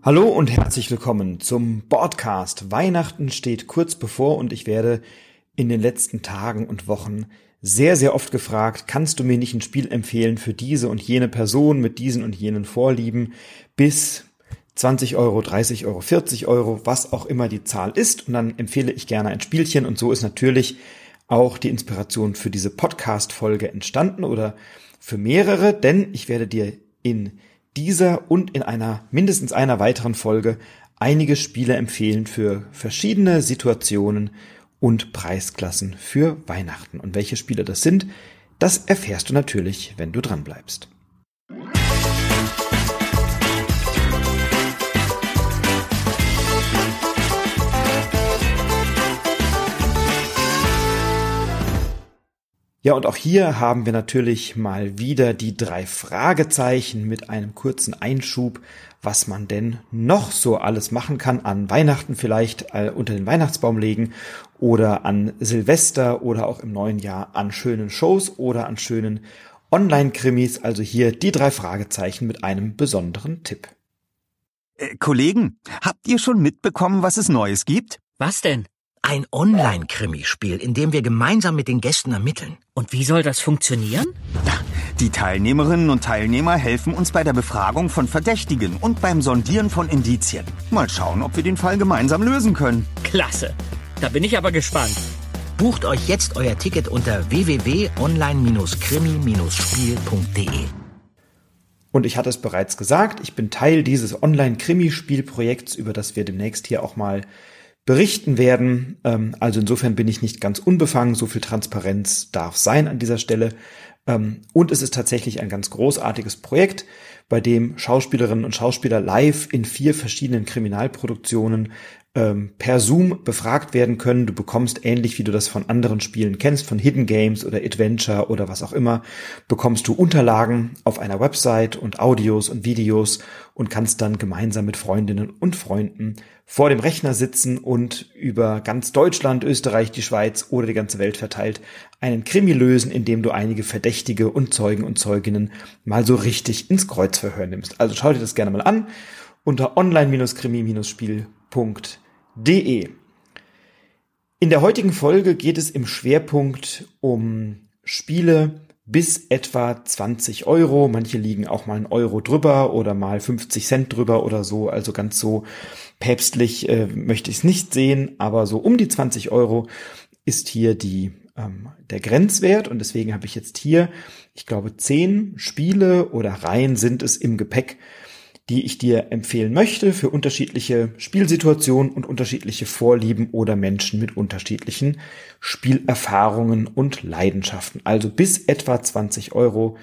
Hallo und herzlich willkommen zum Podcast. Weihnachten steht kurz bevor und ich werde in den letzten Tagen und Wochen sehr, sehr oft gefragt, kannst du mir nicht ein Spiel empfehlen für diese und jene Person mit diesen und jenen Vorlieben bis 20 Euro, 30 Euro, 40 Euro, was auch immer die Zahl ist. Und dann empfehle ich gerne ein Spielchen. Und so ist natürlich auch die Inspiration für diese Podcast-Folge entstanden oder für mehrere, denn ich werde dir in dieser und in einer mindestens einer weiteren Folge einige Spiele empfehlen für verschiedene Situationen und Preisklassen für Weihnachten. Und welche Spiele das sind, das erfährst du natürlich, wenn du dran bleibst. Ja, und auch hier haben wir natürlich mal wieder die drei Fragezeichen mit einem kurzen Einschub, was man denn noch so alles machen kann an Weihnachten vielleicht äh, unter den Weihnachtsbaum legen oder an Silvester oder auch im neuen Jahr an schönen Shows oder an schönen Online-Krimis. Also hier die drei Fragezeichen mit einem besonderen Tipp. Äh, Kollegen, habt ihr schon mitbekommen, was es Neues gibt? Was denn? Ein Online-Krimispiel, in dem wir gemeinsam mit den Gästen ermitteln. Und wie soll das funktionieren? Die Teilnehmerinnen und Teilnehmer helfen uns bei der Befragung von Verdächtigen und beim Sondieren von Indizien. Mal schauen, ob wir den Fall gemeinsam lösen können. Klasse. Da bin ich aber gespannt. Bucht euch jetzt euer Ticket unter www.online-krimi-spiel.de. Und ich hatte es bereits gesagt, ich bin Teil dieses Online-Krimi-Spielprojekts, über das wir demnächst hier auch mal berichten werden. Ähm, also insofern bin ich nicht ganz unbefangen. So viel Transparenz darf sein an dieser Stelle. Ähm, und es ist tatsächlich ein ganz großartiges Projekt, bei dem Schauspielerinnen und Schauspieler live in vier verschiedenen Kriminalproduktionen ähm, per Zoom befragt werden können. Du bekommst ähnlich wie du das von anderen Spielen kennst, von Hidden Games oder Adventure oder was auch immer, bekommst du Unterlagen auf einer Website und Audios und Videos und kannst dann gemeinsam mit Freundinnen und Freunden vor dem Rechner sitzen und über ganz Deutschland, Österreich, die Schweiz oder die ganze Welt verteilt einen Krimi lösen, indem du einige Verdächtige und Zeugen und Zeuginnen mal so richtig ins Kreuzverhör nimmst. Also schau dir das gerne mal an unter online-krimi-spiel.de De. In der heutigen Folge geht es im Schwerpunkt um Spiele bis etwa 20 Euro. Manche liegen auch mal einen Euro drüber oder mal 50 Cent drüber oder so. Also ganz so päpstlich äh, möchte ich es nicht sehen, aber so um die 20 Euro ist hier die ähm, der Grenzwert und deswegen habe ich jetzt hier, ich glaube, zehn Spiele oder Reihen sind es im Gepäck, die ich dir empfehlen möchte für unterschiedliche Spielsituationen und unterschiedliche Vorlieben oder Menschen mit unterschiedlichen Spielerfahrungen und Leidenschaften. Also bis etwa 20 Euro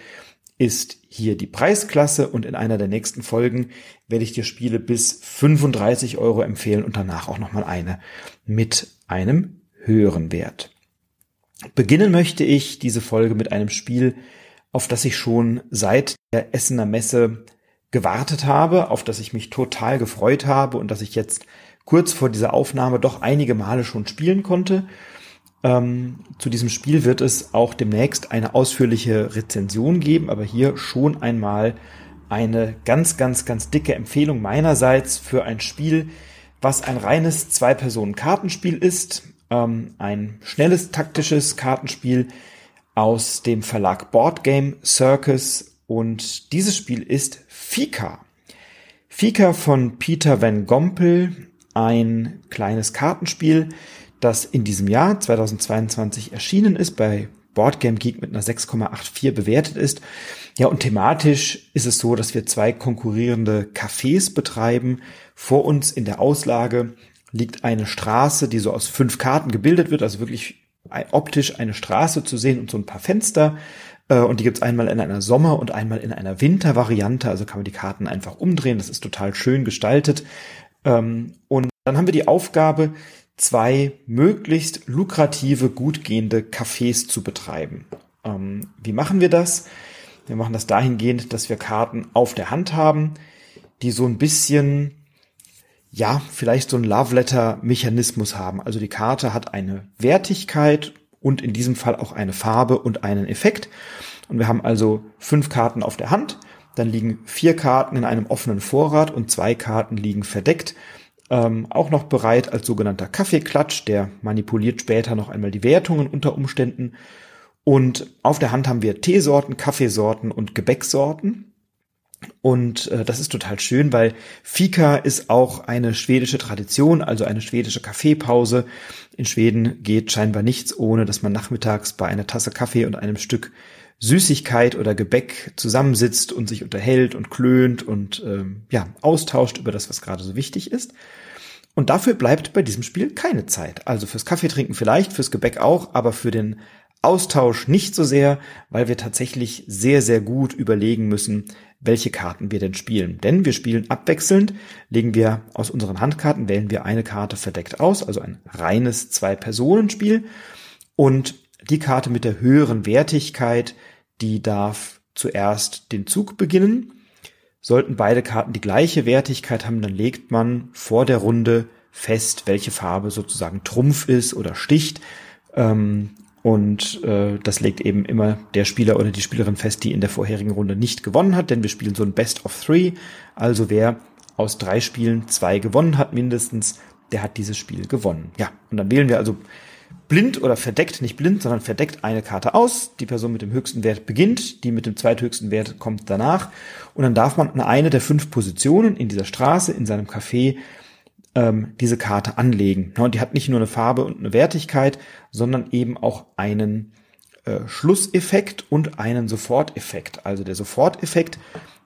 ist hier die Preisklasse und in einer der nächsten Folgen werde ich dir Spiele bis 35 Euro empfehlen und danach auch nochmal eine mit einem höheren Wert. Beginnen möchte ich diese Folge mit einem Spiel, auf das ich schon seit der Essener Messe gewartet habe, auf das ich mich total gefreut habe und das ich jetzt kurz vor dieser Aufnahme doch einige Male schon spielen konnte. Ähm, zu diesem Spiel wird es auch demnächst eine ausführliche Rezension geben, aber hier schon einmal eine ganz, ganz, ganz dicke Empfehlung meinerseits für ein Spiel, was ein reines Zwei-Personen-Kartenspiel ist. Ähm, ein schnelles taktisches Kartenspiel aus dem Verlag Board Game Circus und dieses Spiel ist Fika. Fika von Peter Van Gompel, ein kleines Kartenspiel, das in diesem Jahr 2022 erschienen ist, bei Boardgame Geek mit einer 6,84 bewertet ist. Ja, und thematisch ist es so, dass wir zwei konkurrierende Cafés betreiben. Vor uns in der Auslage liegt eine Straße, die so aus fünf Karten gebildet wird, also wirklich optisch eine Straße zu sehen und so ein paar Fenster. Äh, und die gibt's einmal in einer Sommer- und einmal in einer Wintervariante. Also kann man die Karten einfach umdrehen. Das ist total schön gestaltet. Ähm, und dann haben wir die Aufgabe, zwei möglichst lukrative, gut gehende Cafés zu betreiben. Ähm, wie machen wir das? Wir machen das dahingehend, dass wir Karten auf der Hand haben, die so ein bisschen, ja, vielleicht so ein Love Letter Mechanismus haben. Also die Karte hat eine Wertigkeit und in diesem Fall auch eine Farbe und einen Effekt. Und wir haben also fünf Karten auf der Hand Dann liegen vier Karten in einem offenen Vorrat und zwei Karten liegen verdeckt. Ähm, auch noch bereit als sogenannter Kaffeeklatsch. Der manipuliert später noch einmal die Wertungen unter Umständen. Und auf der Hand haben wir Teesorten, Kaffeesorten und Gebäcksorten. Und äh, das ist total schön, weil Fika ist auch eine schwedische Tradition, also eine schwedische Kaffeepause. In Schweden geht scheinbar nichts, ohne dass man nachmittags bei einer Tasse Kaffee und einem Stück Süßigkeit oder Gebäck zusammensitzt und sich unterhält und klönt und ähm, ja austauscht über das, was gerade so wichtig ist. Und dafür bleibt bei diesem Spiel keine Zeit. Also fürs Kaffeetrinken vielleicht, fürs Gebäck auch, aber für den Austausch nicht so sehr, weil wir tatsächlich sehr, sehr gut überlegen müssen, welche Karten wir denn spielen. Denn wir spielen abwechselnd, legen wir aus unseren Handkarten, wählen wir eine Karte verdeckt aus, also ein reines Zwei-Personen-Spiel. Und die Karte mit der höheren Wertigkeit, die darf zuerst den Zug beginnen. Sollten beide Karten die gleiche Wertigkeit haben, dann legt man vor der Runde fest, welche Farbe sozusagen Trumpf ist oder sticht. Ähm, und äh, das legt eben immer der Spieler oder die Spielerin fest, die in der vorherigen Runde nicht gewonnen hat, denn wir spielen so ein Best of Three. Also wer aus drei Spielen zwei gewonnen hat mindestens, der hat dieses Spiel gewonnen. Ja, und dann wählen wir also blind oder verdeckt, nicht blind, sondern verdeckt eine Karte aus. Die Person mit dem höchsten Wert beginnt, die mit dem zweithöchsten Wert kommt danach. Und dann darf man eine der fünf Positionen in dieser Straße, in seinem Café, ähm, diese Karte anlegen. und die hat nicht nur eine Farbe und eine Wertigkeit, sondern eben auch einen äh, Schlusseffekt und einen Soforteffekt. Also der Soforteffekt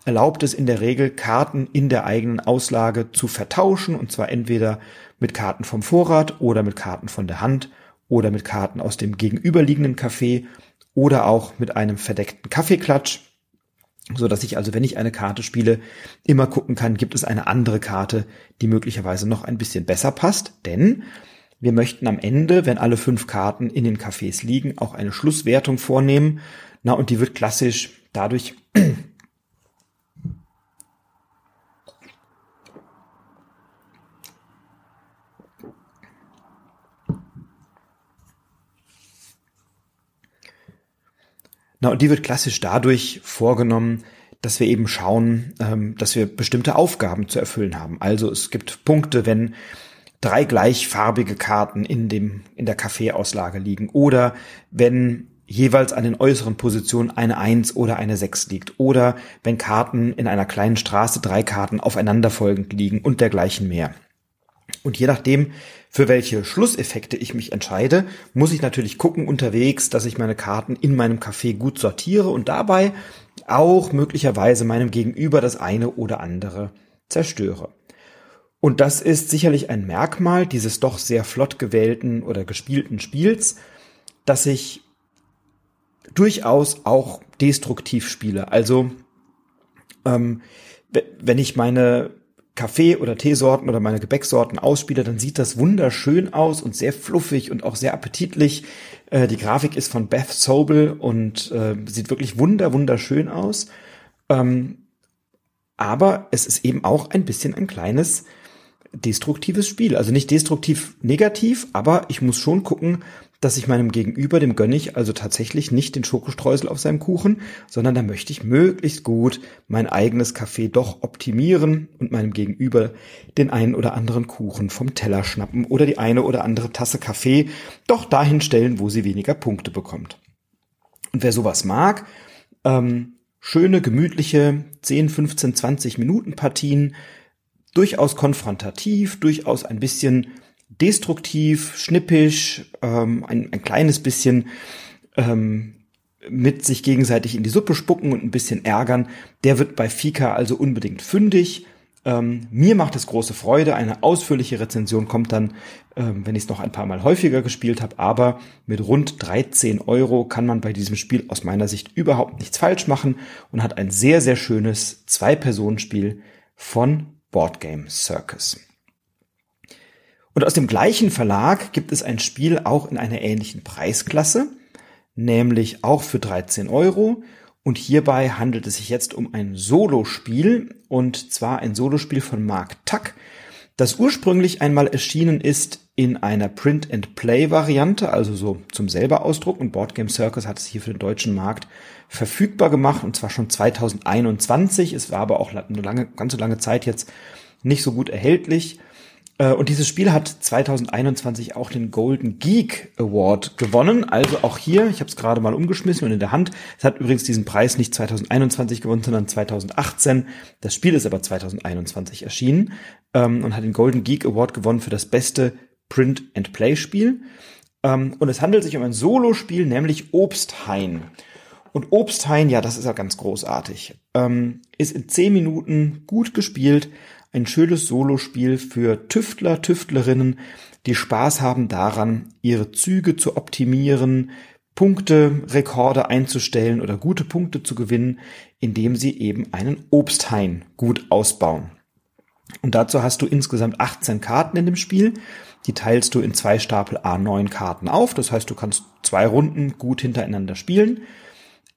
erlaubt es in der Regel, Karten in der eigenen Auslage zu vertauschen, und zwar entweder mit Karten vom Vorrat oder mit Karten von der Hand oder mit Karten aus dem gegenüberliegenden Café oder auch mit einem verdeckten Kaffeeklatsch so dass ich also, wenn ich eine Karte spiele, immer gucken kann, gibt es eine andere Karte, die möglicherweise noch ein bisschen besser passt, denn wir möchten am Ende, wenn alle fünf Karten in den Cafés liegen, auch eine Schlusswertung vornehmen. Na, und die wird klassisch dadurch Na, und die wird klassisch dadurch vorgenommen, dass wir eben schauen, ähm, dass wir bestimmte Aufgaben zu erfüllen haben. Also es gibt Punkte, wenn drei gleichfarbige Karten in dem, in der Kaffeeauslage liegen oder wenn jeweils an den äußeren Positionen eine Eins oder eine Sechs liegt oder wenn Karten in einer kleinen Straße drei Karten aufeinanderfolgend liegen und dergleichen mehr. Und je nachdem, für welche Schlusseffekte ich mich entscheide, muss ich natürlich gucken unterwegs, dass ich meine Karten in meinem Café gut sortiere und dabei auch möglicherweise meinem Gegenüber das eine oder andere zerstöre. Und das ist sicherlich ein Merkmal dieses doch sehr flott gewählten oder gespielten Spiels, dass ich durchaus auch destruktiv spiele. Also ähm, wenn ich meine Kaffee- oder Teesorten oder meine Gebäcksorten ausspiele, dann sieht das wunderschön aus und sehr fluffig und auch sehr appetitlich. Äh, die Grafik ist von Beth Sobel und äh, sieht wirklich wunder, wunderschön aus. Ähm, aber es ist eben auch ein bisschen ein kleines destruktives Spiel. Also nicht destruktiv negativ, aber ich muss schon gucken, dass ich meinem Gegenüber, dem gönne ich also tatsächlich nicht den Schokostreusel auf seinem Kuchen, sondern da möchte ich möglichst gut mein eigenes Kaffee doch optimieren und meinem Gegenüber den einen oder anderen Kuchen vom Teller schnappen oder die eine oder andere Tasse Kaffee doch dahin stellen, wo sie weniger Punkte bekommt. Und wer sowas mag, ähm, schöne, gemütliche 10, 15, 20 Minuten Partien, durchaus konfrontativ, durchaus ein bisschen destruktiv, schnippisch, ähm, ein, ein kleines bisschen ähm, mit sich gegenseitig in die Suppe spucken und ein bisschen ärgern, der wird bei Fika also unbedingt fündig. Ähm, mir macht es große Freude. Eine ausführliche Rezension kommt dann, ähm, wenn ich es noch ein paar Mal häufiger gespielt habe. Aber mit rund 13 Euro kann man bei diesem Spiel aus meiner Sicht überhaupt nichts falsch machen und hat ein sehr, sehr schönes Zwei-Personen-Spiel von Boardgame Circus. Und aus dem gleichen Verlag gibt es ein Spiel auch in einer ähnlichen Preisklasse, nämlich auch für 13 Euro. Und hierbei handelt es sich jetzt um ein Solospiel und zwar ein Solospiel von Mark Tuck. das ursprünglich einmal erschienen ist in einer Print-and-Play-Variante, also so zum selber Ausdruck. Und Board Game Circus hat es hier für den deutschen Markt verfügbar gemacht, und zwar schon 2021. Es war aber auch eine lange, ganz so lange Zeit jetzt nicht so gut erhältlich. Äh, und dieses Spiel hat 2021 auch den Golden Geek Award gewonnen. Also auch hier, ich habe es gerade mal umgeschmissen und in der Hand. Es hat übrigens diesen Preis nicht 2021 gewonnen, sondern 2018. Das Spiel ist aber 2021 erschienen ähm, und hat den Golden Geek Award gewonnen für das beste Print-and-Play-Spiel. Ähm, und es handelt sich um ein Solospiel, nämlich Obsthain. Und Obsthain, ja, das ist ja ganz großartig. Ähm, ist in zehn Minuten gut gespielt ein schönes Solospiel für Tüftler, Tüftlerinnen, die Spaß haben daran, ihre Züge zu optimieren, Punkte, Rekorde einzustellen oder gute Punkte zu gewinnen, indem sie eben einen Obsthain gut ausbauen. Und dazu hast du insgesamt 18 Karten in dem Spiel. Die teilst du in zwei Stapel A9 Karten auf. Das heißt, du kannst zwei Runden gut hintereinander spielen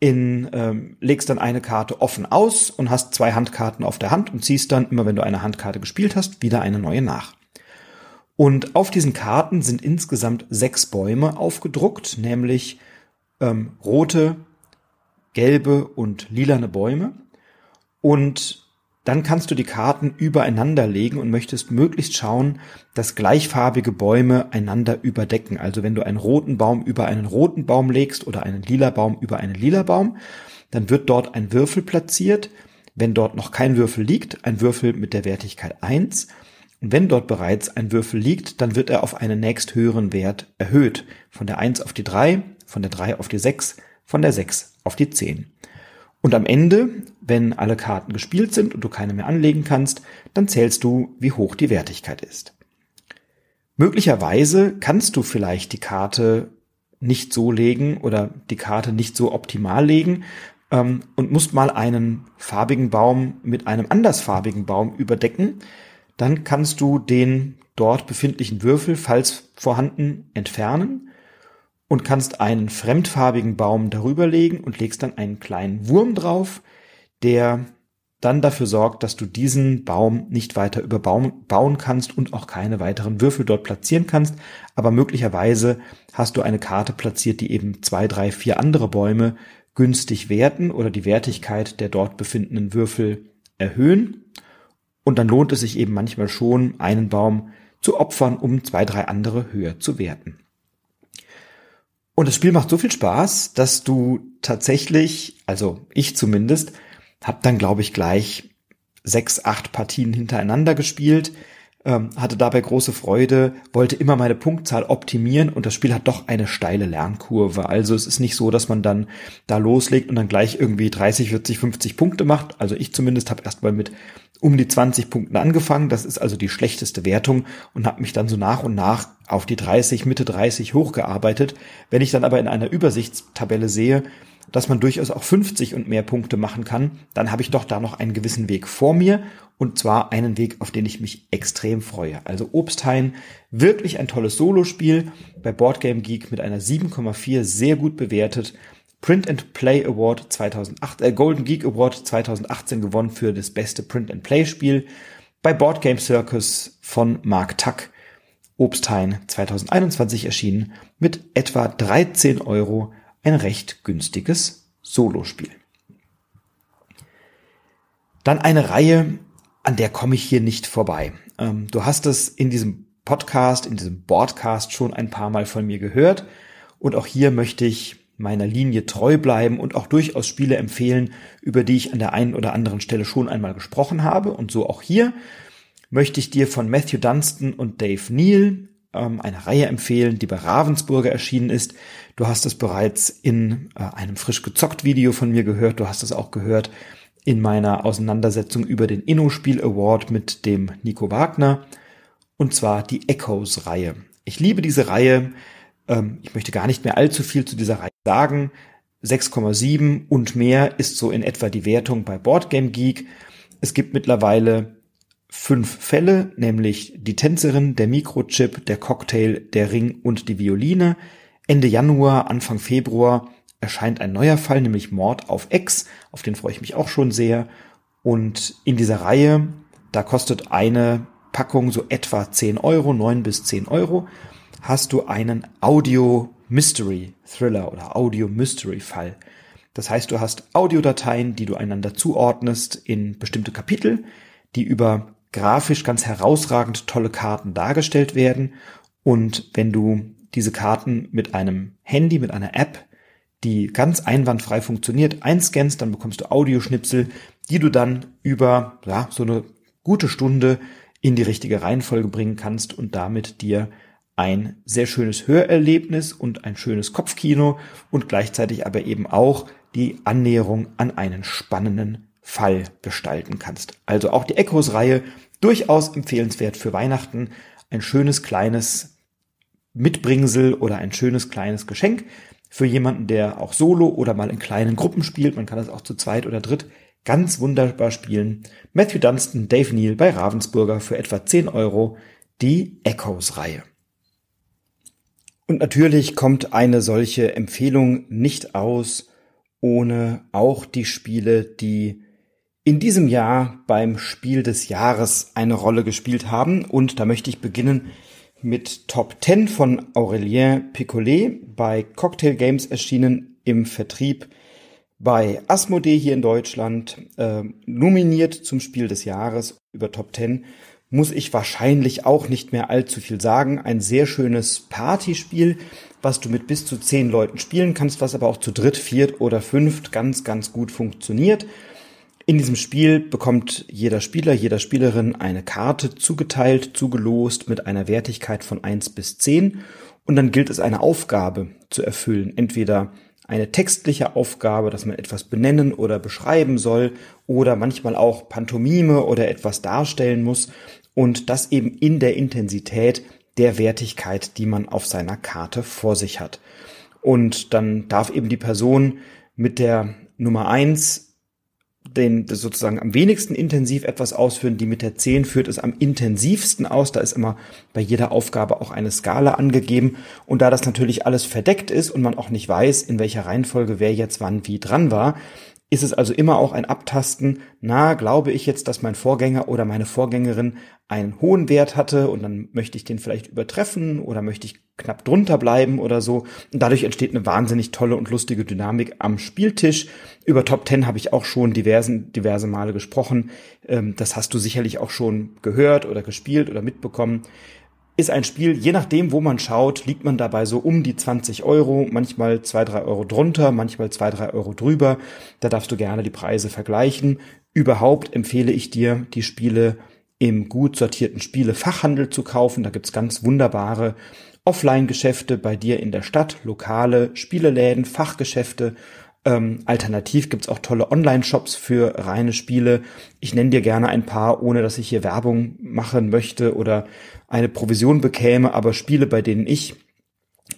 in, ähm, legst dann eine Karte offen aus und hast zwei Handkarten auf der Hand und ziehst dann, immer wenn du eine Handkarte gespielt hast, wieder eine neue nach. Und auf diesen Karten sind insgesamt sechs Bäume aufgedruckt, nämlich ähm, rote, gelbe und lilane Bäume. Und dann kannst du die Karten übereinander legen und möchtest möglichst schauen, dass gleichfarbige Bäume einander überdecken. Also wenn du einen roten Baum über einen roten Baum legst oder einen lila Baum über einen lila Baum, dann wird dort ein Würfel platziert. Wenn dort noch kein Würfel liegt, ein Würfel mit der Wertigkeit 1. Und wenn dort bereits ein Würfel liegt, dann wird er auf einen nächsthöheren Wert erhöht. Von der 1 auf die 3, von der 3 auf die 6, von der 6 auf die 10. Und am Ende, wenn alle Karten gespielt sind und du keine mehr anlegen kannst, dann zählst du, wie hoch die Wertigkeit ist. Möglicherweise kannst du vielleicht die Karte nicht so legen oder die Karte nicht so optimal legen ähm, und musst mal einen farbigen Baum mit einem andersfarbigen Baum überdecken. Dann kannst du den dort befindlichen Würfel, falls vorhanden, entfernen und kannst einen fremdfarbigen Baum darüber legen und legst dann einen kleinen Wurm drauf, der dann dafür sorgt, dass du diesen Baum nicht weiter überbauen kannst und auch keine weiteren Würfel dort platzieren kannst. Aber möglicherweise hast du eine Karte platziert, die eben zwei, drei, vier andere Bäume günstig werten oder die Wertigkeit der dort befindenden Würfel erhöhen. Und dann lohnt es sich eben manchmal schon, einen Baum zu opfern, um zwei, drei andere höher zu werten. Und das Spiel macht so viel Spaß, dass du tatsächlich, also ich zumindest, hab dann glaube ich gleich sechs, acht Partien hintereinander gespielt, ähm, hatte dabei große Freude, wollte immer meine Punktzahl optimieren und das Spiel hat doch eine steile Lernkurve. Also es ist nicht so, dass man dann da loslegt und dann gleich irgendwie 30, 40, 50 Punkte macht. Also ich zumindest habe erst mal mit um die 20 Punkten angefangen. Das ist also die schlechteste Wertung und habe mich dann so nach und nach auf die 30, Mitte 30 hochgearbeitet. Wenn ich dann aber in einer Übersichtstabelle sehe, dass man durchaus auch 50 und mehr Punkte machen kann, dann habe ich doch da noch einen gewissen Weg vor mir und zwar einen Weg, auf den ich mich extrem freue. Also Obsthain, wirklich ein tolles Solospiel, bei Boardgame Geek mit einer 7,4 sehr gut bewertet Print and Play Award 2008, äh, Golden Geek Award 2018 gewonnen für das beste Print and Play Spiel bei Board Game Circus von Mark Tuck. Obsthain 2021 erschienen mit etwa 13 Euro ein recht günstiges Solospiel. Dann eine Reihe, an der komme ich hier nicht vorbei. Ähm, du hast es in diesem Podcast, in diesem Broadcast schon ein paar Mal von mir gehört. Und auch hier möchte ich meiner Linie treu bleiben und auch durchaus Spiele empfehlen, über die ich an der einen oder anderen Stelle schon einmal gesprochen habe. Und so auch hier möchte ich dir von Matthew Dunstan und Dave Neal ähm, eine Reihe empfehlen, die bei Ravensburger erschienen ist. Du hast es bereits in äh, einem frisch gezockt Video von mir gehört. Du hast es auch gehört in meiner Auseinandersetzung über den Inno-Spiel Award mit dem Nico Wagner. Und zwar die Echoes Reihe. Ich liebe diese Reihe. Ähm, ich möchte gar nicht mehr allzu viel zu dieser Reihe sagen. 6,7 und mehr ist so in etwa die Wertung bei Boardgame Geek. Es gibt mittlerweile fünf Fälle, nämlich die Tänzerin, der Mikrochip, der Cocktail, der Ring und die Violine. Ende Januar, Anfang Februar erscheint ein neuer Fall, nämlich Mord auf Ex. Auf den freue ich mich auch schon sehr. Und in dieser Reihe, da kostet eine Packung so etwa 10 Euro, 9 bis 10 Euro, hast du einen Audio Mystery Thriller oder Audio Mystery Fall. Das heißt, du hast Audiodateien, die du einander zuordnest in bestimmte Kapitel, die über grafisch ganz herausragend tolle Karten dargestellt werden. Und wenn du diese Karten mit einem Handy, mit einer App, die ganz einwandfrei funktioniert, einscannst, dann bekommst du Audioschnipsel, die du dann über ja, so eine gute Stunde in die richtige Reihenfolge bringen kannst und damit dir ein sehr schönes Hörerlebnis und ein schönes Kopfkino und gleichzeitig aber eben auch die Annäherung an einen spannenden Fall gestalten kannst. Also auch die Echos-Reihe durchaus empfehlenswert für Weihnachten. Ein schönes kleines Mitbringsel oder ein schönes kleines Geschenk für jemanden, der auch solo oder mal in kleinen Gruppen spielt. Man kann das auch zu zweit oder dritt ganz wunderbar spielen. Matthew Dunstan, Dave Neal bei Ravensburger für etwa 10 Euro die Echoes-Reihe. Und natürlich kommt eine solche Empfehlung nicht aus ohne auch die Spiele, die in diesem Jahr beim Spiel des Jahres eine Rolle gespielt haben. Und da möchte ich beginnen mit Top 10 von Aurélien Picolet bei Cocktail Games erschienen im Vertrieb bei Asmodee hier in Deutschland, äh, nominiert zum Spiel des Jahres über Top 10 muss ich wahrscheinlich auch nicht mehr allzu viel sagen. Ein sehr schönes Partyspiel, was du mit bis zu zehn Leuten spielen kannst, was aber auch zu dritt, viert oder fünft ganz, ganz gut funktioniert. In diesem Spiel bekommt jeder Spieler, jeder Spielerin eine Karte zugeteilt, zugelost mit einer Wertigkeit von eins bis zehn und dann gilt es eine Aufgabe zu erfüllen. Entweder eine textliche Aufgabe, dass man etwas benennen oder beschreiben soll oder manchmal auch Pantomime oder etwas darstellen muss und das eben in der Intensität der Wertigkeit, die man auf seiner Karte vor sich hat. Und dann darf eben die Person mit der Nummer eins den sozusagen am wenigsten intensiv etwas ausführen, die mit der 10 führt es am intensivsten aus. Da ist immer bei jeder Aufgabe auch eine Skala angegeben. Und da das natürlich alles verdeckt ist und man auch nicht weiß, in welcher Reihenfolge wer jetzt wann wie dran war, ist es also immer auch ein Abtasten, na, glaube ich jetzt, dass mein Vorgänger oder meine Vorgängerin einen hohen Wert hatte und dann möchte ich den vielleicht übertreffen oder möchte ich knapp drunter bleiben oder so. Und dadurch entsteht eine wahnsinnig tolle und lustige Dynamik am Spieltisch. Über Top Ten habe ich auch schon diversen, diverse Male gesprochen. Ähm, das hast du sicherlich auch schon gehört oder gespielt oder mitbekommen ist ein Spiel, je nachdem, wo man schaut, liegt man dabei so um die 20 Euro, manchmal zwei drei Euro drunter, manchmal zwei drei Euro drüber. Da darfst du gerne die Preise vergleichen. Überhaupt empfehle ich dir, die Spiele im gut sortierten Spielefachhandel zu kaufen. Da gibt's ganz wunderbare Offline-Geschäfte bei dir in der Stadt, lokale Spieleläden, Fachgeschäfte. Ähm, alternativ gibt's auch tolle Online-Shops für reine Spiele. Ich nenne dir gerne ein paar, ohne dass ich hier Werbung machen möchte oder eine Provision bekäme, aber Spiele, bei denen ich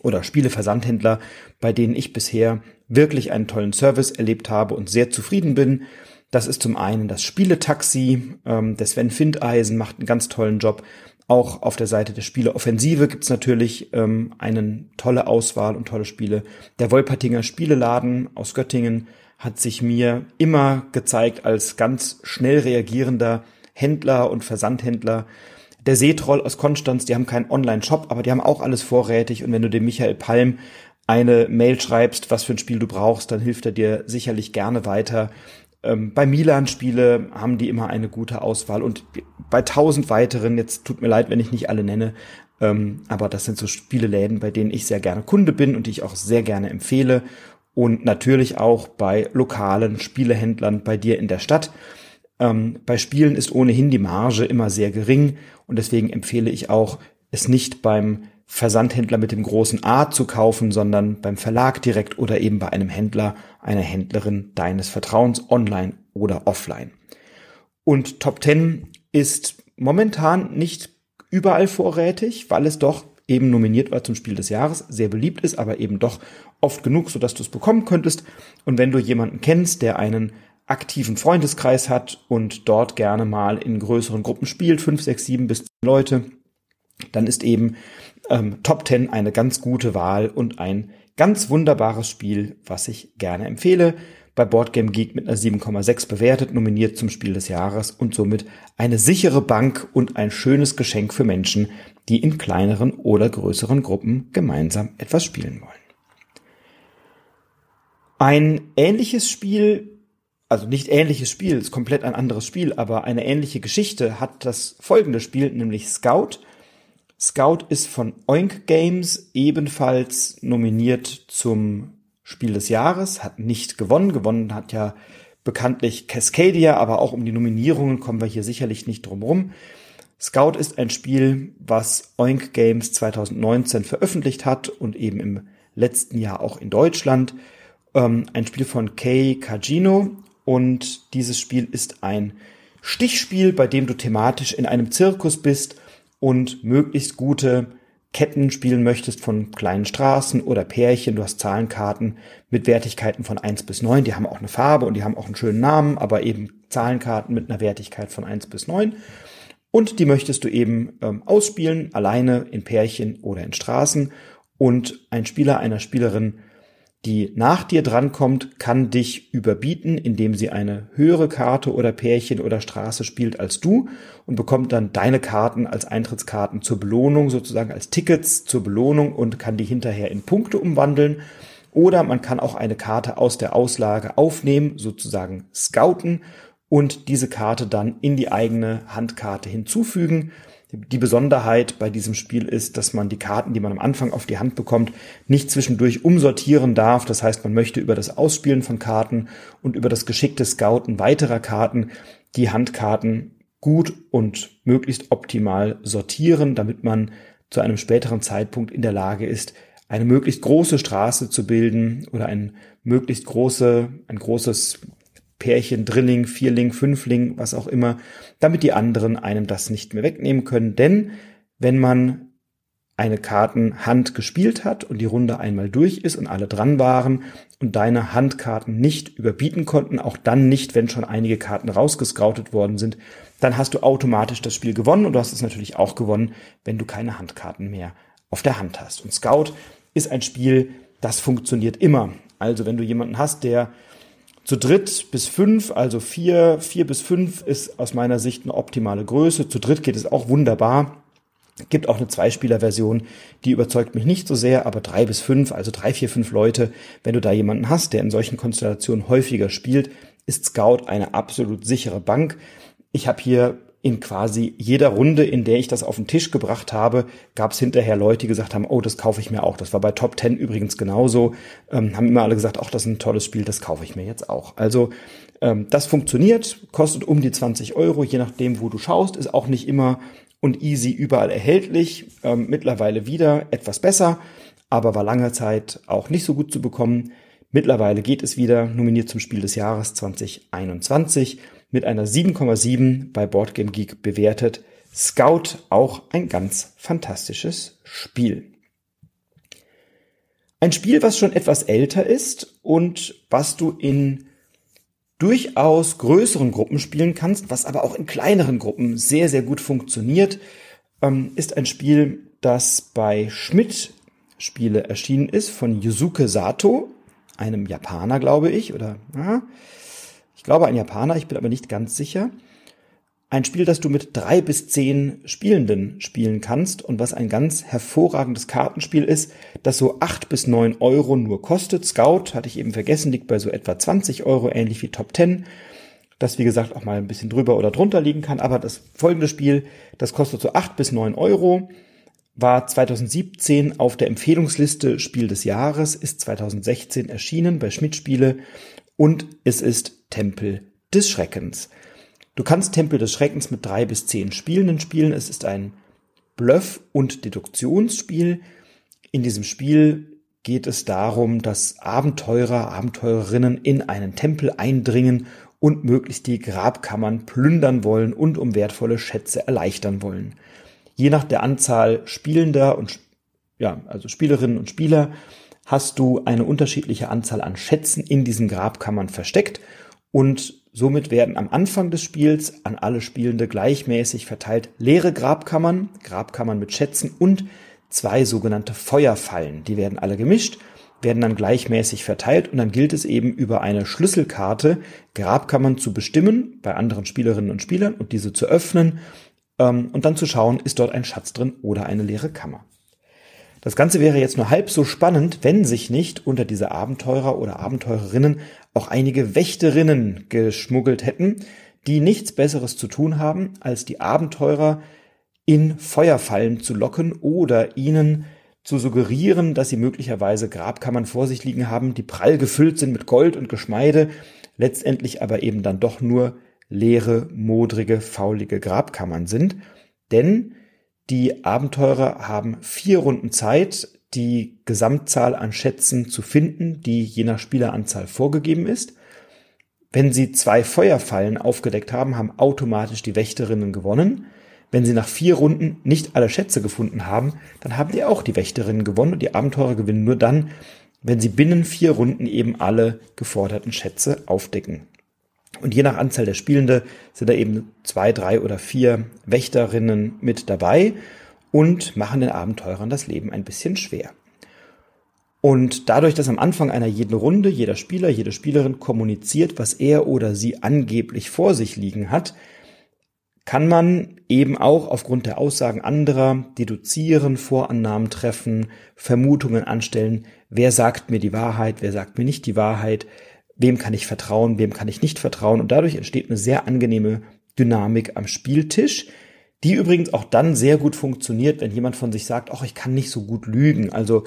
oder Spieleversandhändler, bei denen ich bisher wirklich einen tollen Service erlebt habe und sehr zufrieden bin. Das ist zum einen das Spieletaxi. Ähm, der Sven Findeisen macht einen ganz tollen Job. Auch auf der Seite der Spieleoffensive gibt's natürlich ähm, eine tolle Auswahl und tolle Spiele. Der Wolpertinger Spieleladen aus Göttingen hat sich mir immer gezeigt als ganz schnell reagierender Händler und Versandhändler, der Seetroll aus Konstanz, die haben keinen Online-Shop, aber die haben auch alles vorrätig. Und wenn du dem Michael Palm eine Mail schreibst, was für ein Spiel du brauchst, dann hilft er dir sicherlich gerne weiter. Ähm, bei Milan-Spiele haben die immer eine gute Auswahl und bei tausend weiteren, jetzt tut mir leid, wenn ich nicht alle nenne, ähm, aber das sind so Spieleläden, bei denen ich sehr gerne Kunde bin und die ich auch sehr gerne empfehle. Und natürlich auch bei lokalen Spielehändlern bei dir in der Stadt. Ähm, bei Spielen ist ohnehin die Marge immer sehr gering und deswegen empfehle ich auch, es nicht beim Versandhändler mit dem großen A zu kaufen, sondern beim Verlag direkt oder eben bei einem Händler, einer Händlerin deines Vertrauens, online oder offline. Und Top 10 ist momentan nicht überall vorrätig, weil es doch eben nominiert war zum Spiel des Jahres, sehr beliebt ist, aber eben doch oft genug, sodass du es bekommen könntest. Und wenn du jemanden kennst, der einen aktiven Freundeskreis hat und dort gerne mal in größeren Gruppen spielt, fünf, sechs, sieben bis zehn Leute, dann ist eben ähm, Top Ten eine ganz gute Wahl und ein ganz wunderbares Spiel, was ich gerne empfehle. bei Boardgame Geek mit einer 7,6 bewertet, nominiert zum Spiel des Jahres und somit eine sichere Bank und ein schönes Geschenk für Menschen, die in kleineren oder größeren Gruppen gemeinsam etwas spielen wollen. Ein ähnliches Spiel also nicht ähnliches Spiel, ist komplett ein anderes Spiel, aber eine ähnliche Geschichte hat das folgende Spiel, nämlich Scout. Scout ist von Oink Games ebenfalls nominiert zum Spiel des Jahres, hat nicht gewonnen. Gewonnen hat ja bekanntlich Cascadia, aber auch um die Nominierungen kommen wir hier sicherlich nicht drum rum. Scout ist ein Spiel, was Oink Games 2019 veröffentlicht hat und eben im letzten Jahr auch in Deutschland. Ähm, ein Spiel von Kei Kajino und dieses Spiel ist ein Stichspiel, bei dem du thematisch in einem Zirkus bist und möglichst gute Ketten spielen möchtest von kleinen Straßen oder Pärchen. Du hast Zahlenkarten mit Wertigkeiten von eins bis neun. Die haben auch eine Farbe und die haben auch einen schönen Namen, aber eben Zahlenkarten mit einer Wertigkeit von eins bis neun. Und die möchtest du eben ähm, ausspielen, alleine in Pärchen oder in Straßen. Und ein Spieler, einer Spielerin die nach dir drankommt, kann dich überbieten, indem sie eine höhere Karte oder Pärchen oder Straße spielt als du und bekommt dann deine Karten als Eintrittskarten zur Belohnung, sozusagen als Tickets zur Belohnung und kann die hinterher in Punkte umwandeln. Oder man kann auch eine Karte aus der Auslage aufnehmen, sozusagen scouten und diese Karte dann in die eigene Handkarte hinzufügen die Besonderheit bei diesem Spiel ist, dass man die Karten, die man am Anfang auf die Hand bekommt, nicht zwischendurch umsortieren darf. Das heißt, man möchte über das Ausspielen von Karten und über das geschickte Scouten weiterer Karten die Handkarten gut und möglichst optimal sortieren, damit man zu einem späteren Zeitpunkt in der Lage ist, eine möglichst große Straße zu bilden oder ein möglichst große, ein großes Pärchen, Drilling, Vierling, Fünfling, was auch immer, damit die anderen einem das nicht mehr wegnehmen können. Denn wenn man eine Kartenhand gespielt hat und die Runde einmal durch ist und alle dran waren und deine Handkarten nicht überbieten konnten, auch dann nicht, wenn schon einige Karten rausgescoutet worden sind, dann hast du automatisch das Spiel gewonnen und du hast es natürlich auch gewonnen, wenn du keine Handkarten mehr auf der Hand hast. Und Scout ist ein Spiel, das funktioniert immer. Also wenn du jemanden hast, der zu dritt bis fünf, also vier, vier bis fünf ist aus meiner Sicht eine optimale Größe. Zu dritt geht es auch wunderbar. Gibt auch eine Zweispieler-Version, die überzeugt mich nicht so sehr, aber drei bis fünf, also drei, vier, fünf Leute, wenn du da jemanden hast, der in solchen Konstellationen häufiger spielt, ist Scout eine absolut sichere Bank. Ich habe hier in quasi jeder Runde, in der ich das auf den Tisch gebracht habe, gab es hinterher Leute, die gesagt haben, oh, das kaufe ich mir auch. Das war bei Top Ten übrigens genauso. Ähm, haben immer alle gesagt, ach, das ist ein tolles Spiel, das kaufe ich mir jetzt auch. Also ähm, das funktioniert, kostet um die 20 Euro, je nachdem, wo du schaust, ist auch nicht immer und easy überall erhältlich. Ähm, mittlerweile wieder etwas besser, aber war lange Zeit auch nicht so gut zu bekommen. Mittlerweile geht es wieder, nominiert zum Spiel des Jahres 2021 mit einer 7,7 bei Boardgame Geek bewertet. Scout auch ein ganz fantastisches Spiel. Ein Spiel, was schon etwas älter ist und was du in durchaus größeren Gruppen spielen kannst, was aber auch in kleineren Gruppen sehr, sehr gut funktioniert, ähm, ist ein Spiel, das bei Schmidt Spiele erschienen ist von Yusuke Sato, einem Japaner, glaube ich, oder ja, ich glaube ein Japaner, ich bin aber nicht ganz sicher. Ein Spiel, das du mit drei bis zehn Spielenden spielen kannst und was ein ganz hervorragendes Kartenspiel ist, das so acht bis neun Euro nur kostet. Scout, hatte ich eben vergessen, liegt bei so etwa 20 Euro, ähnlich wie Top 10 das wie gesagt auch mal ein bisschen drüber oder drunter liegen kann. Aber das folgende Spiel, das kostet so acht bis neun Euro, war 2017 auf der Empfehlungsliste Spiel des Jahres, ist 2016 erschienen bei Schmidt Spiele und es ist Tempel des Schreckens. Du kannst Tempel des Schreckens mit drei bis zehn Spielenden spielen. Es ist ein Bluff- und Deduktionsspiel. In diesem Spiel geht es darum, dass Abenteurer, Abenteurerinnen in einen Tempel eindringen und möglichst die Grabkammern plündern wollen und um wertvolle Schätze erleichtern wollen. Je nach der Anzahl Spielender und ja, also Spielerinnen und Spieler hast du eine unterschiedliche Anzahl an Schätzen in diesen Grabkammern versteckt und somit werden am Anfang des Spiels an alle Spielende gleichmäßig verteilt leere Grabkammern, Grabkammern mit Schätzen und zwei sogenannte Feuerfallen. Die werden alle gemischt. werden dann gleichmäßig verteilt und dann gilt es eben über eine Schlüsselkarte Grabkammern zu bestimmen bei anderen Spielerinnen und Spielern und diese zu öffnen ähm, und dann zu schauen, ist dort ein Schatz drin oder eine leere Kammer. Das Ganze wäre jetzt nur halb so spannend, wenn sich nicht unter diese Abenteurer oder Abenteurerinnen auch einige Wächterinnen geschmuggelt hätten, die nichts Besseres zu tun haben, als die Abenteurer in Feuerfallen zu locken oder ihnen zu suggerieren, dass sie möglicherweise Grabkammern vor sich liegen haben, die prall gefüllt sind mit Gold und Geschmeide, letztendlich aber eben dann doch nur leere, modrige, faulige Grabkammern sind. Denn die Abenteurer haben vier Runden Zeit, die Gesamtzahl an Schätzen zu finden, die je nach Spieleranzahl vorgegeben ist. Wenn sie zwei Feuerfallen aufgedeckt haben, haben automatisch die Wächterinnen gewonnen. Wenn sie nach vier Runden nicht alle Schätze gefunden haben, dann haben die auch die Wächterinnen gewonnen und die Abenteurer gewinnen nur dann, wenn sie binnen vier Runden eben alle geforderten Schätze aufdecken. Und je nach Anzahl der Spielende sind da eben zwei, drei oder vier Wächterinnen mit dabei und machen den Abenteurern das Leben ein bisschen schwer. Und dadurch, dass am Anfang einer jeden Runde jeder Spieler, jede Spielerin kommuniziert, was er oder sie angeblich vor sich liegen hat, kann man eben auch aufgrund der Aussagen anderer deduzieren, Vorannahmen treffen, Vermutungen anstellen, wer sagt mir die Wahrheit, wer sagt mir nicht die Wahrheit, wem kann ich vertrauen, wem kann ich nicht vertrauen. Und dadurch entsteht eine sehr angenehme Dynamik am Spieltisch, die übrigens auch dann sehr gut funktioniert, wenn jemand von sich sagt, ach, ich kann nicht so gut lügen. Also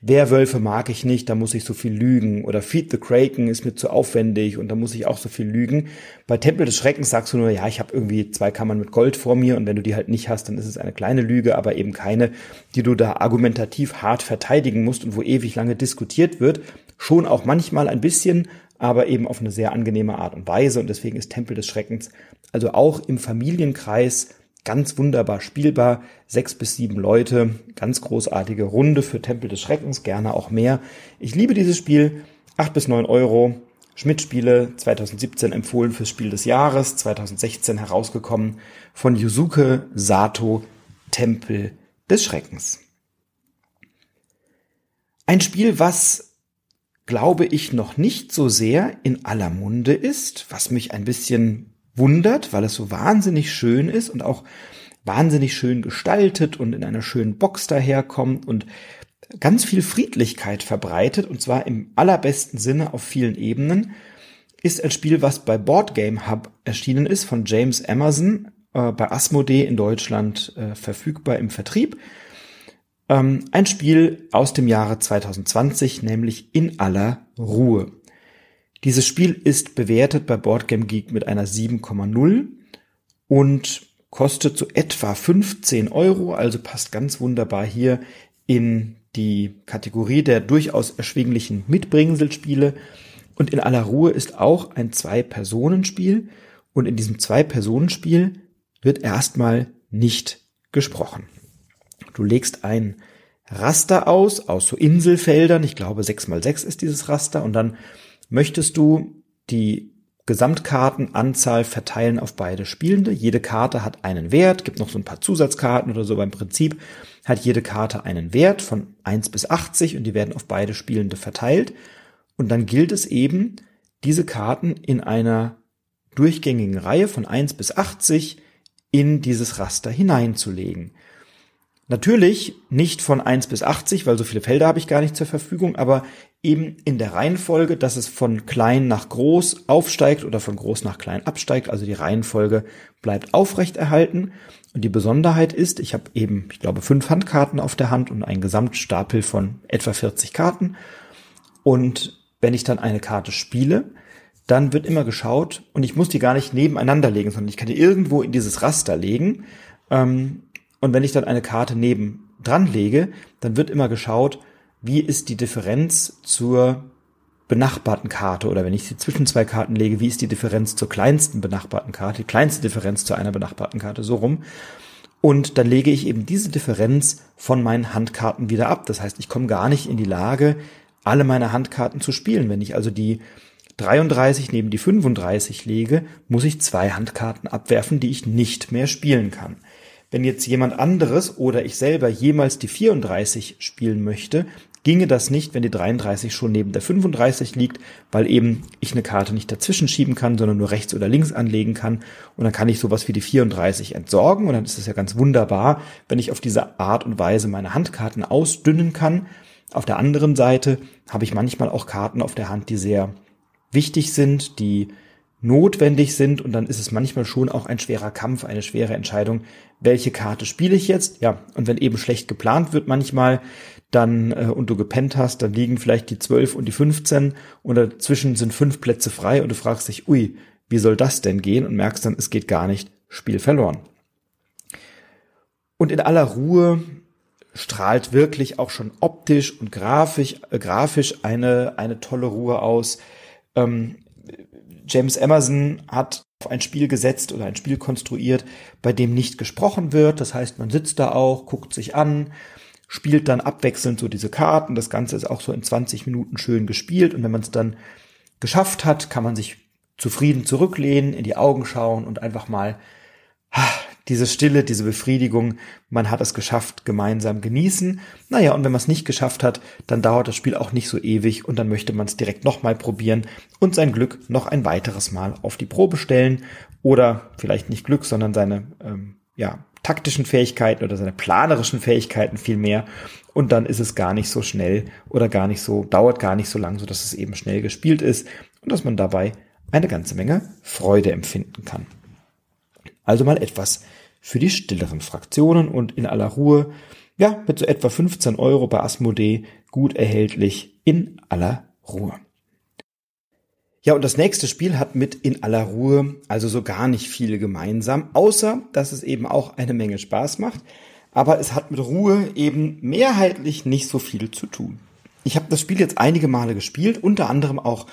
Werwölfe mag ich nicht, da muss ich so viel lügen. Oder Feed the Kraken ist mir zu aufwendig und da muss ich auch so viel lügen. Bei Tempel des Schreckens sagst du nur, ja, ich habe irgendwie zwei Kammern mit Gold vor mir und wenn du die halt nicht hast, dann ist es eine kleine Lüge, aber eben keine, die du da argumentativ hart verteidigen musst und wo ewig lange diskutiert wird. Schon auch manchmal ein bisschen, aber eben auf eine sehr angenehme Art und Weise und deswegen ist Tempel des Schreckens also auch im Familienkreis ganz wunderbar spielbar. Sechs bis sieben Leute, ganz großartige Runde für Tempel des Schreckens, gerne auch mehr. Ich liebe dieses Spiel. Acht bis neun Euro. Schmidt-Spiele 2017 empfohlen fürs Spiel des Jahres, 2016 herausgekommen von Yusuke Sato Tempel des Schreckens. Ein Spiel, was glaube ich noch nicht so sehr in aller Munde ist, was mich ein bisschen wundert, weil es so wahnsinnig schön ist und auch wahnsinnig schön gestaltet und in einer schönen Box daherkommt und ganz viel Friedlichkeit verbreitet und zwar im allerbesten Sinne auf vielen Ebenen, ist ein Spiel, was bei Board Game Hub erschienen ist von James Emerson, äh, bei Asmodee in Deutschland äh, verfügbar im Vertrieb. Ähm, ein Spiel aus dem Jahre 2020, nämlich in aller Ruhe. Dieses Spiel ist bewertet bei Boardgame Geek mit einer 7,0 und kostet so etwa 15 Euro, also passt ganz wunderbar hier in die Kategorie der durchaus erschwinglichen Mitbringselspiele. Und in aller Ruhe ist auch ein Zwei-Personen-Spiel. Und in diesem Zwei-Personen-Spiel wird erstmal nicht gesprochen. Du legst ein Raster aus, aus so Inselfeldern. Ich glaube, 6 mal 6 ist dieses Raster. Und dann möchtest du die Gesamtkartenanzahl verteilen auf beide Spielende. Jede Karte hat einen Wert, gibt noch so ein paar Zusatzkarten oder so. Beim Prinzip hat jede Karte einen Wert von 1 bis 80 und die werden auf beide Spielende verteilt. Und dann gilt es eben, diese Karten in einer durchgängigen Reihe von 1 bis 80 in dieses Raster hineinzulegen. Natürlich nicht von 1 bis 80, weil so viele Felder habe ich gar nicht zur Verfügung, aber eben in der Reihenfolge, dass es von klein nach groß aufsteigt oder von groß nach klein absteigt. Also die Reihenfolge bleibt aufrecht erhalten. Und die Besonderheit ist, ich habe eben, ich glaube, fünf Handkarten auf der Hand und einen Gesamtstapel von etwa 40 Karten. Und wenn ich dann eine Karte spiele, dann wird immer geschaut und ich muss die gar nicht nebeneinander legen, sondern ich kann die irgendwo in dieses Raster legen. Ähm, und wenn ich dann eine Karte neben dran lege, dann wird immer geschaut, wie ist die Differenz zur benachbarten Karte oder wenn ich sie zwischen zwei Karten lege, wie ist die Differenz zur kleinsten benachbarten Karte, die kleinste Differenz zu einer benachbarten Karte, so rum. Und dann lege ich eben diese Differenz von meinen Handkarten wieder ab. Das heißt, ich komme gar nicht in die Lage, alle meine Handkarten zu spielen. Wenn ich also die 33 neben die 35 lege, muss ich zwei Handkarten abwerfen, die ich nicht mehr spielen kann. Wenn jetzt jemand anderes oder ich selber jemals die 34 spielen möchte, ginge das nicht, wenn die 33 schon neben der 35 liegt, weil eben ich eine Karte nicht dazwischen schieben kann, sondern nur rechts oder links anlegen kann. Und dann kann ich sowas wie die 34 entsorgen. Und dann ist es ja ganz wunderbar, wenn ich auf diese Art und Weise meine Handkarten ausdünnen kann. Auf der anderen Seite habe ich manchmal auch Karten auf der Hand, die sehr wichtig sind, die notwendig sind und dann ist es manchmal schon auch ein schwerer Kampf, eine schwere Entscheidung, welche Karte spiele ich jetzt? Ja, und wenn eben schlecht geplant wird manchmal, dann äh, und du gepennt hast, dann liegen vielleicht die 12 und die 15 und dazwischen sind fünf Plätze frei und du fragst dich, ui, wie soll das denn gehen? Und merkst dann, es geht gar nicht, Spiel verloren. Und in aller Ruhe strahlt wirklich auch schon optisch und grafisch, äh, grafisch eine, eine tolle Ruhe aus. Ähm, James Emerson hat auf ein Spiel gesetzt oder ein Spiel konstruiert, bei dem nicht gesprochen wird. Das heißt, man sitzt da auch, guckt sich an, spielt dann abwechselnd so diese Karten. Das Ganze ist auch so in 20 Minuten schön gespielt. Und wenn man es dann geschafft hat, kann man sich zufrieden zurücklehnen, in die Augen schauen und einfach mal diese Stille, diese Befriedigung, man hat es geschafft, gemeinsam genießen. Naja, und wenn man es nicht geschafft hat, dann dauert das Spiel auch nicht so ewig und dann möchte man es direkt nochmal probieren und sein Glück noch ein weiteres Mal auf die Probe stellen oder vielleicht nicht Glück, sondern seine ähm, ja, taktischen Fähigkeiten oder seine planerischen Fähigkeiten viel und dann ist es gar nicht so schnell oder gar nicht so, dauert gar nicht so lang, so dass es eben schnell gespielt ist und dass man dabei eine ganze Menge Freude empfinden kann. Also mal etwas für die stilleren Fraktionen und in aller Ruhe, ja, mit so etwa 15 Euro bei Asmodee gut erhältlich in aller Ruhe. Ja, und das nächste Spiel hat mit in aller Ruhe also so gar nicht viel gemeinsam, außer dass es eben auch eine Menge Spaß macht, aber es hat mit Ruhe eben mehrheitlich nicht so viel zu tun. Ich habe das Spiel jetzt einige Male gespielt, unter anderem auch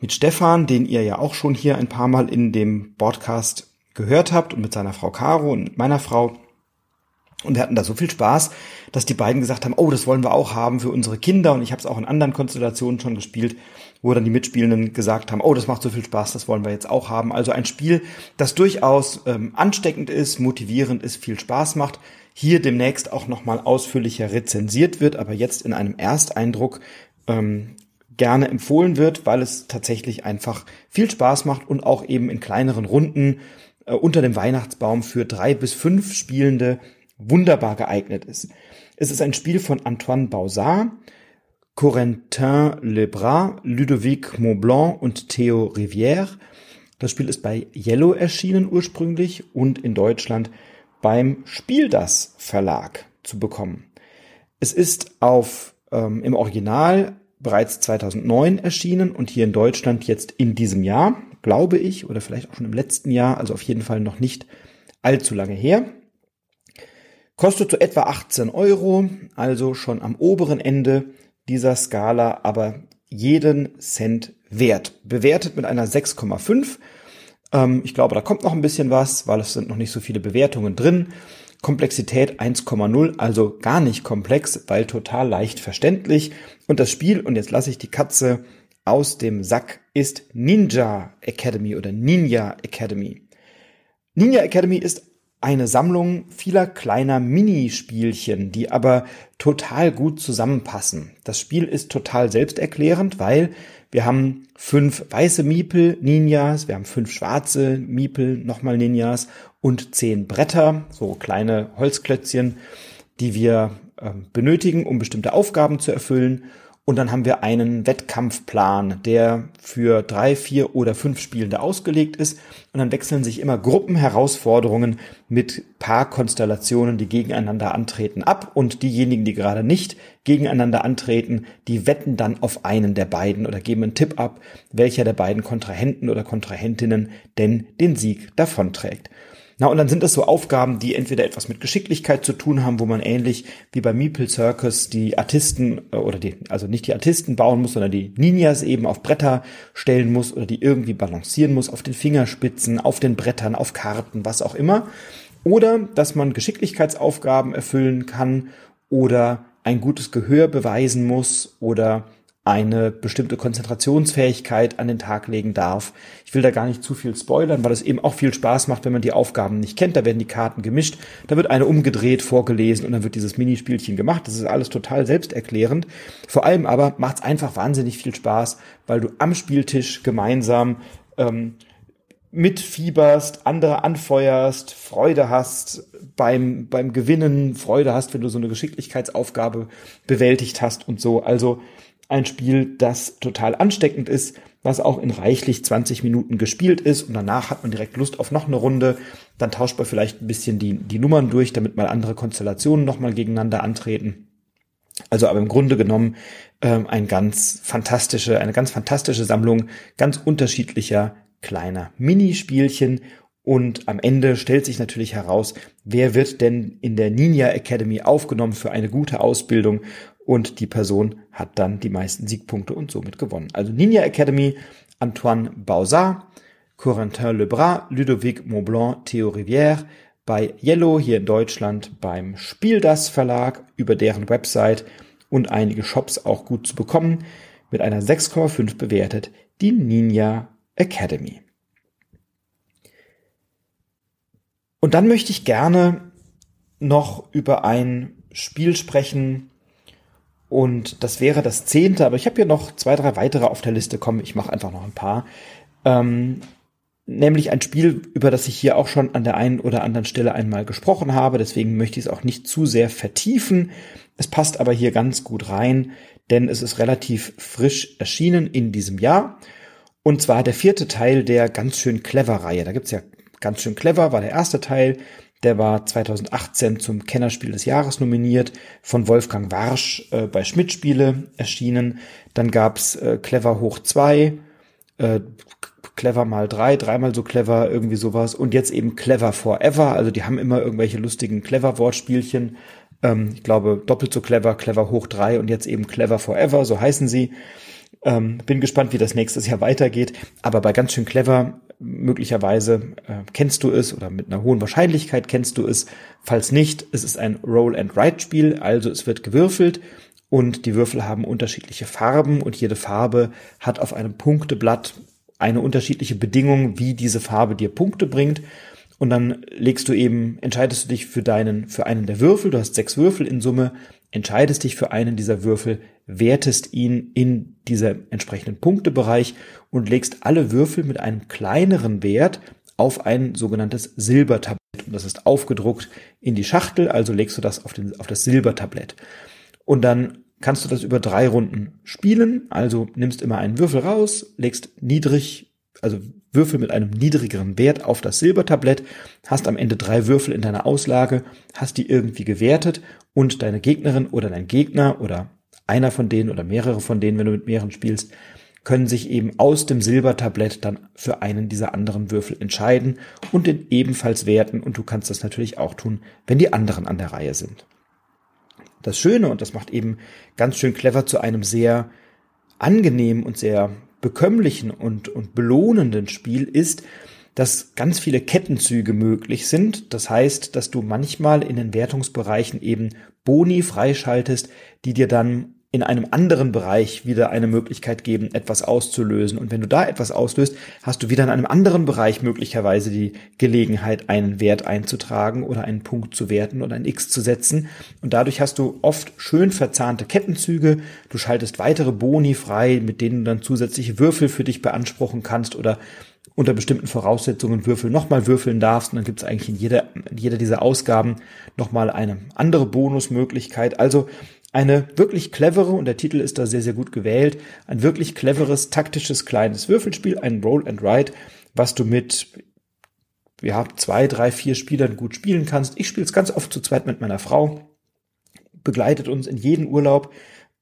mit Stefan, den ihr ja auch schon hier ein paar Mal in dem Podcast gehört habt und mit seiner Frau Caro und meiner Frau. Und wir hatten da so viel Spaß, dass die beiden gesagt haben, oh, das wollen wir auch haben für unsere Kinder. Und ich habe es auch in anderen Konstellationen schon gespielt, wo dann die Mitspielenden gesagt haben, oh, das macht so viel Spaß, das wollen wir jetzt auch haben. Also ein Spiel, das durchaus ähm, ansteckend ist, motivierend ist, viel Spaß macht. Hier demnächst auch nochmal ausführlicher rezensiert wird, aber jetzt in einem Ersteindruck ähm, gerne empfohlen wird, weil es tatsächlich einfach viel Spaß macht und auch eben in kleineren Runden äh, unter dem Weihnachtsbaum für drei bis fünf Spielende wunderbar geeignet ist. Es ist ein Spiel von Antoine Bausard, Corentin Lebras, Ludovic Montblanc und Theo Rivière. Das Spiel ist bei Yellow erschienen ursprünglich und in Deutschland beim Spiel das Verlag zu bekommen. Es ist auf ähm, im Original bereits 2009 erschienen und hier in Deutschland jetzt in diesem Jahr glaube ich, oder vielleicht auch schon im letzten Jahr, also auf jeden Fall noch nicht allzu lange her. Kostet so etwa 18 Euro, also schon am oberen Ende dieser Skala, aber jeden Cent wert. Bewertet mit einer 6,5. Ähm, ich glaube, da kommt noch ein bisschen was, weil es sind noch nicht so viele Bewertungen drin. Komplexität 1,0, also gar nicht komplex, weil total leicht verständlich. Und das Spiel, und jetzt lasse ich die Katze aus dem Sack ist Ninja Academy oder Ninja Academy. Ninja Academy ist eine Sammlung vieler kleiner Minispielchen, die aber total gut zusammenpassen. Das Spiel ist total selbsterklärend, weil wir haben fünf weiße Miepel Ninjas, wir haben fünf schwarze Miepel nochmal Ninjas und zehn Bretter, so kleine Holzklötzchen, die wir äh, benötigen, um bestimmte Aufgaben zu erfüllen. Und dann haben wir einen Wettkampfplan, der für drei, vier oder fünf Spielende ausgelegt ist. Und dann wechseln sich immer Gruppenherausforderungen mit Paarkonstellationen, die gegeneinander antreten, ab. Und diejenigen, die gerade nicht gegeneinander antreten, die wetten dann auf einen der beiden oder geben einen Tipp ab, welcher der beiden Kontrahenten oder Kontrahentinnen denn den Sieg davonträgt. Na, und dann sind das so Aufgaben, die entweder etwas mit Geschicklichkeit zu tun haben, wo man ähnlich wie bei Meeple Circus die Artisten äh, oder die, also nicht die Artisten bauen muss, sondern die Ninjas eben auf Bretter stellen muss oder die irgendwie balancieren muss auf den Fingerspitzen, auf den Brettern, auf Karten, was auch immer. Oder dass man Geschicklichkeitsaufgaben erfüllen kann oder ein gutes Gehör beweisen muss oder eine bestimmte Konzentrationsfähigkeit an den Tag legen darf. Ich will da gar nicht zu viel spoilern, weil es eben auch viel Spaß macht, wenn man die Aufgaben nicht kennt. Da werden die Karten gemischt, da wird eine umgedreht, vorgelesen und dann wird dieses Minispielchen gemacht. Das ist alles total selbsterklärend. Vor allem aber macht es einfach wahnsinnig viel Spaß, weil du am Spieltisch gemeinsam ähm, mitfieberst, andere anfeuerst, Freude hast beim, beim Gewinnen, Freude hast, wenn du so eine Geschicklichkeitsaufgabe bewältigt hast und so. Also ein Spiel, das total ansteckend ist, was auch in reichlich 20 Minuten gespielt ist und danach hat man direkt Lust auf noch eine Runde. Dann tauscht man vielleicht ein bisschen die, die Nummern durch, damit mal andere Konstellationen nochmal gegeneinander antreten. Also aber im Grunde genommen ähm, ein ganz fantastische, eine ganz fantastische Sammlung ganz unterschiedlicher kleiner Minispielchen und am Ende stellt sich natürlich heraus, wer wird denn in der Ninja Academy aufgenommen für eine gute Ausbildung und die Person hat dann die meisten Siegpunkte und somit gewonnen. Also Ninja Academy, Antoine Bauzard, Corentin Lebras, Ludovic Montblanc, Theo Rivière, bei Yellow hier in Deutschland beim Spieldas Verlag über deren Website und einige Shops auch gut zu bekommen, mit einer 6,5 bewertet, die Ninja Academy. Und dann möchte ich gerne noch über ein Spiel sprechen, und das wäre das zehnte, aber ich habe hier noch zwei, drei weitere auf der Liste. Komm, ich mache einfach noch ein paar. Ähm, nämlich ein Spiel, über das ich hier auch schon an der einen oder anderen Stelle einmal gesprochen habe. Deswegen möchte ich es auch nicht zu sehr vertiefen. Es passt aber hier ganz gut rein, denn es ist relativ frisch erschienen in diesem Jahr. Und zwar der vierte Teil der ganz schön clever Reihe. Da gibt's ja ganz schön clever, war der erste Teil. Der war 2018 zum Kennerspiel des Jahres nominiert, von Wolfgang Warsch äh, bei Schmidt Spiele erschienen. Dann gab's äh, Clever hoch zwei, äh, Clever mal drei, dreimal so clever, irgendwie sowas. Und jetzt eben Clever Forever. Also die haben immer irgendwelche lustigen Clever-Wortspielchen. Ähm, ich glaube, doppelt so clever, Clever hoch drei und jetzt eben Clever Forever, so heißen sie. Ähm, bin gespannt, wie das nächstes Jahr weitergeht. Aber bei ganz schön clever möglicherweise äh, kennst du es oder mit einer hohen Wahrscheinlichkeit kennst du es. Falls nicht, es ist ein Roll-and-Write-Spiel, also es wird gewürfelt und die Würfel haben unterschiedliche Farben und jede Farbe hat auf einem Punkteblatt eine unterschiedliche Bedingung, wie diese Farbe dir Punkte bringt. Und dann legst du eben, entscheidest du dich für deinen, für einen der Würfel. Du hast sechs Würfel in Summe, entscheidest dich für einen dieser Würfel, wertest ihn in dieser entsprechenden Punktebereich und legst alle Würfel mit einem kleineren Wert auf ein sogenanntes Silbertablett. Und das ist aufgedruckt in die Schachtel, also legst du das auf, den, auf das Silbertablett. Und dann kannst du das über drei Runden spielen. Also nimmst immer einen Würfel raus, legst niedrig, also Würfel mit einem niedrigeren Wert auf das Silbertablett, hast am Ende drei Würfel in deiner Auslage, hast die irgendwie gewertet und deine Gegnerin oder dein Gegner oder einer von denen oder mehrere von denen, wenn du mit mehreren spielst, können sich eben aus dem Silbertablett dann für einen dieser anderen Würfel entscheiden und den ebenfalls werten und du kannst das natürlich auch tun, wenn die anderen an der Reihe sind. Das Schöne, und das macht eben ganz schön clever zu einem sehr angenehmen und sehr bekömmlichen und, und belohnenden Spiel ist, dass ganz viele Kettenzüge möglich sind. Das heißt, dass du manchmal in den Wertungsbereichen eben Boni freischaltest, die dir dann in einem anderen Bereich wieder eine Möglichkeit geben, etwas auszulösen. Und wenn du da etwas auslöst, hast du wieder in einem anderen Bereich möglicherweise die Gelegenheit, einen Wert einzutragen oder einen Punkt zu werten oder ein X zu setzen. Und dadurch hast du oft schön verzahnte Kettenzüge. Du schaltest weitere Boni frei, mit denen du dann zusätzliche Würfel für dich beanspruchen kannst oder unter bestimmten Voraussetzungen Würfel nochmal würfeln darfst. Und dann gibt es eigentlich in jeder, in jeder dieser Ausgaben nochmal eine andere Bonusmöglichkeit. Also eine wirklich clevere, und der Titel ist da sehr, sehr gut gewählt, ein wirklich cleveres, taktisches, kleines Würfelspiel, ein Roll and Ride, was du mit ja, zwei, drei, vier Spielern gut spielen kannst. Ich spiele es ganz oft zu zweit mit meiner Frau, begleitet uns in jeden Urlaub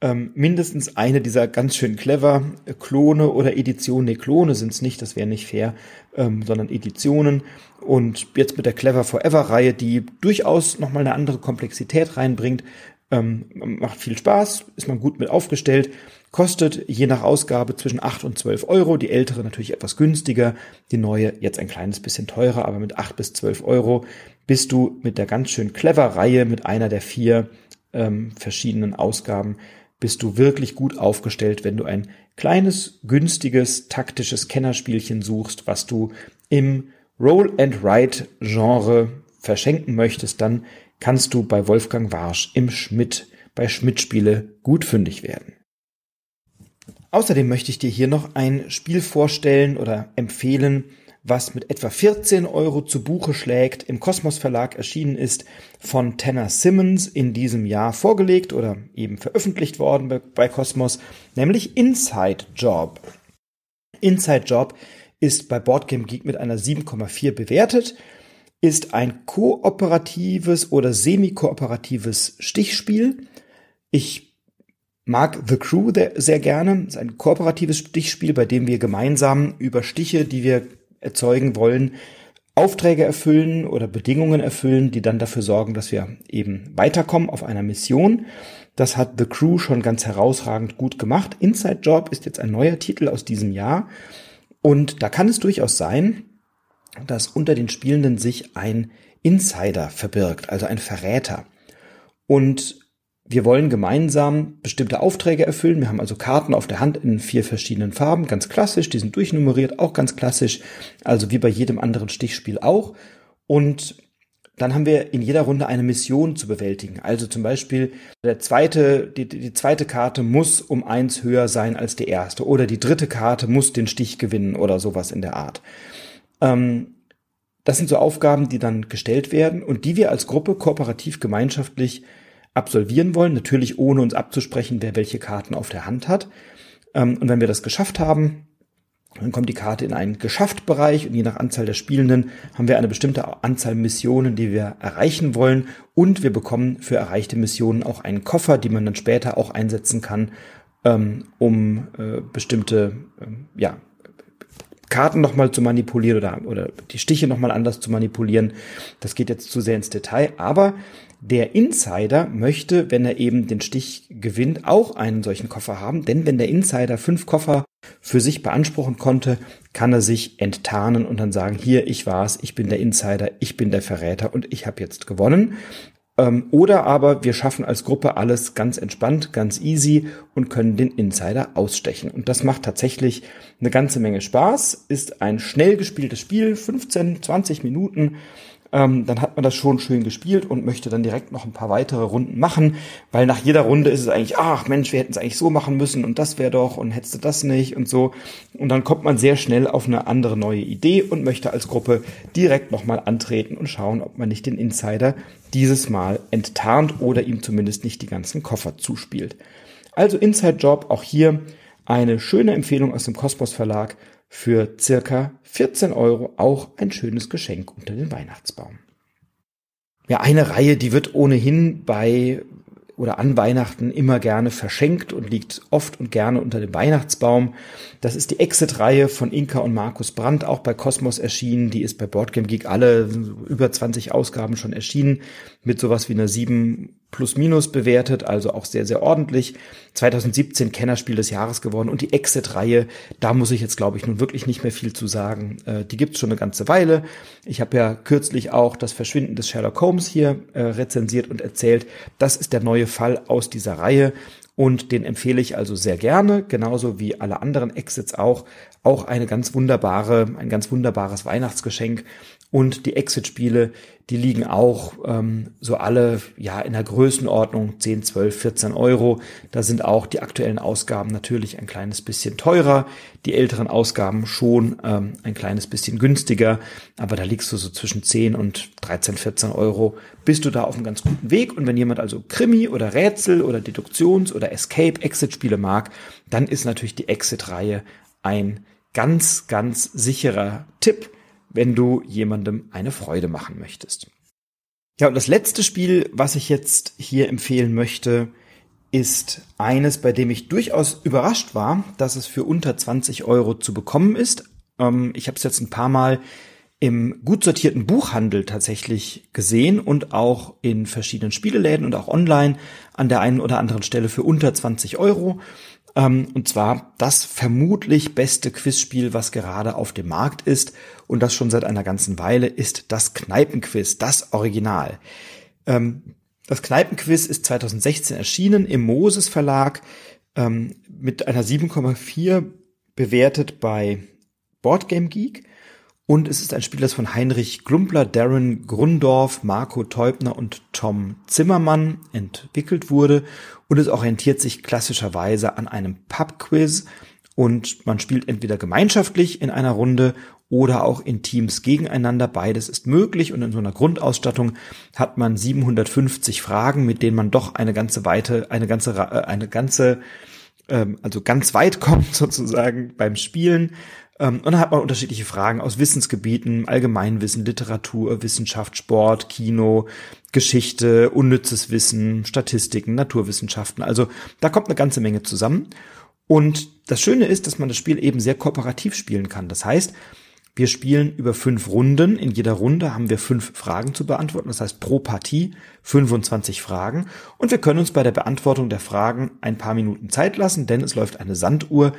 ähm, mindestens eine dieser ganz schön clever Klone oder Editionen. Nee, Klone sind es nicht, das wäre nicht fair, ähm, sondern Editionen. Und jetzt mit der Clever Forever Reihe, die durchaus nochmal eine andere Komplexität reinbringt, ähm, macht viel Spaß, ist man gut mit aufgestellt, kostet je nach Ausgabe zwischen 8 und 12 Euro, die ältere natürlich etwas günstiger, die neue jetzt ein kleines bisschen teurer, aber mit 8 bis 12 Euro bist du mit der ganz schön clever Reihe, mit einer der vier ähm, verschiedenen Ausgaben bist du wirklich gut aufgestellt, wenn du ein kleines, günstiges, taktisches Kennerspielchen suchst, was du im Roll and Write Genre verschenken möchtest, dann kannst du bei Wolfgang Warsch im Schmidt bei Schmidt Spiele gut fündig werden. Außerdem möchte ich dir hier noch ein Spiel vorstellen oder empfehlen, was mit etwa 14 Euro zu Buche schlägt, im Kosmos Verlag erschienen ist, von Tanner Simmons in diesem Jahr vorgelegt oder eben veröffentlicht worden bei Kosmos, nämlich Inside Job. Inside Job ist bei Boardgame Geek mit einer 7,4 bewertet, ist ein kooperatives oder semi-kooperatives Stichspiel. Ich mag The Crew sehr gerne. Es ist ein kooperatives Stichspiel, bei dem wir gemeinsam über Stiche, die wir erzeugen wollen, Aufträge erfüllen oder Bedingungen erfüllen, die dann dafür sorgen, dass wir eben weiterkommen auf einer Mission. Das hat The Crew schon ganz herausragend gut gemacht. Inside Job ist jetzt ein neuer Titel aus diesem Jahr. Und da kann es durchaus sein, dass unter den Spielenden sich ein Insider verbirgt, also ein Verräter. Und wir wollen gemeinsam bestimmte Aufträge erfüllen. Wir haben also Karten auf der Hand in vier verschiedenen Farben, ganz klassisch. Die sind durchnummeriert, auch ganz klassisch. Also wie bei jedem anderen Stichspiel auch. Und dann haben wir in jeder Runde eine Mission zu bewältigen. Also zum Beispiel der zweite, die, die zweite Karte muss um eins höher sein als die erste. Oder die dritte Karte muss den Stich gewinnen oder sowas in der Art. Ähm, das sind so Aufgaben, die dann gestellt werden und die wir als Gruppe kooperativ gemeinschaftlich absolvieren wollen, natürlich ohne uns abzusprechen, wer welche Karten auf der Hand hat. Ähm, und wenn wir das geschafft haben, dann kommt die Karte in einen Geschafft-Bereich und je nach Anzahl der Spielenden haben wir eine bestimmte Anzahl Missionen, die wir erreichen wollen und wir bekommen für erreichte Missionen auch einen Koffer, die man dann später auch einsetzen kann, ähm, um äh, bestimmte ähm, ja, Karten nochmal zu manipulieren oder, oder die Stiche nochmal anders zu manipulieren. Das geht jetzt zu sehr ins Detail, aber der Insider möchte, wenn er eben den Stich gewinnt, auch einen solchen Koffer haben, denn wenn der Insider fünf Koffer für sich beanspruchen konnte, kann er sich enttarnen und dann sagen, hier, ich war's, ich bin der Insider, ich bin der Verräter und ich habe jetzt gewonnen. Ähm, oder aber wir schaffen als Gruppe alles ganz entspannt, ganz easy und können den Insider ausstechen. Und das macht tatsächlich eine ganze Menge Spaß, ist ein schnell gespieltes Spiel, 15, 20 Minuten ähm, dann hat man das schon schön gespielt und möchte dann direkt noch ein paar weitere Runden machen, weil nach jeder Runde ist es eigentlich, ach Mensch, wir hätten es eigentlich so machen müssen und das wäre doch und hättest du das nicht und so. Und dann kommt man sehr schnell auf eine andere neue Idee und möchte als Gruppe direkt nochmal antreten und schauen, ob man nicht den Insider dieses Mal enttarnt oder ihm zumindest nicht die ganzen Koffer zuspielt. Also Inside Job, auch hier eine schöne Empfehlung aus dem Kosmos Verlag für circa 14 Euro auch ein schönes Geschenk unter den Weihnachtsbaum. Ja, eine Reihe, die wird ohnehin bei oder an Weihnachten immer gerne verschenkt und liegt oft und gerne unter dem Weihnachtsbaum. Das ist die Exit-Reihe von Inka und Markus Brandt, auch bei Cosmos erschienen. Die ist bei Boardgame Geek alle über 20 Ausgaben schon erschienen, mit sowas wie einer 7 plus minus bewertet, also auch sehr, sehr ordentlich. 2017 Kennerspiel des Jahres geworden und die Exit-Reihe, da muss ich jetzt, glaube ich, nun wirklich nicht mehr viel zu sagen. Äh, die gibt's schon eine ganze Weile. Ich habe ja kürzlich auch das Verschwinden des Sherlock Holmes hier äh, rezensiert und erzählt. Das ist der neue Fall aus dieser Reihe und den empfehle ich also sehr gerne, genauso wie alle anderen Exits auch. Auch eine ganz wunderbare, ein ganz wunderbares Weihnachtsgeschenk und die Exit-Spiele, die liegen auch ähm, so alle ja in der Größenordnung 10, 12, 14 Euro. Da sind auch die aktuellen Ausgaben natürlich ein kleines bisschen teurer, die älteren Ausgaben schon ähm, ein kleines bisschen günstiger, aber da liegst du so zwischen 10 und 13, 14 Euro, bist du da auf einem ganz guten Weg. Und wenn jemand also Krimi oder Rätsel oder Deduktions- oder Escape-Exit-Spiele mag, dann ist natürlich die Exit-Reihe ein ganz, ganz sicherer Tipp wenn du jemandem eine Freude machen möchtest. Ja, und das letzte Spiel, was ich jetzt hier empfehlen möchte, ist eines, bei dem ich durchaus überrascht war, dass es für unter 20 Euro zu bekommen ist. Ähm, ich habe es jetzt ein paar Mal im gut sortierten Buchhandel tatsächlich gesehen und auch in verschiedenen Spieleläden und auch online an der einen oder anderen Stelle für unter 20 Euro. Ähm, und zwar das vermutlich beste Quizspiel, was gerade auf dem Markt ist und das schon seit einer ganzen Weile, ist das Kneipenquiz, das Original. Ähm, Das Kneipenquiz ist 2016 erschienen im Moses Verlag ähm, mit einer 7,4 bewertet bei Boardgame Geek. Und es ist ein Spiel, das von Heinrich Glumpler, Darren Grundorf, Marco Teubner und Tom Zimmermann entwickelt wurde. Und es orientiert sich klassischerweise an einem Pub-Quiz. Und man spielt entweder gemeinschaftlich in einer Runde oder auch in Teams gegeneinander. Beides ist möglich und in so einer Grundausstattung hat man 750 Fragen, mit denen man doch eine ganze weite, eine ganze, äh, eine ganze, ähm, also ganz weit kommt sozusagen beim Spielen. Ähm, und dann hat man unterschiedliche Fragen aus Wissensgebieten, Allgemeinwissen, Literatur, Wissenschaft, Sport, Kino, Geschichte, unnützes Wissen, Statistiken, Naturwissenschaften. Also da kommt eine ganze Menge zusammen. Und das Schöne ist, dass man das Spiel eben sehr kooperativ spielen kann. Das heißt, wir spielen über fünf Runden. In jeder Runde haben wir fünf Fragen zu beantworten. Das heißt pro Partie 25 Fragen. Und wir können uns bei der Beantwortung der Fragen ein paar Minuten Zeit lassen, denn es läuft eine Sanduhr,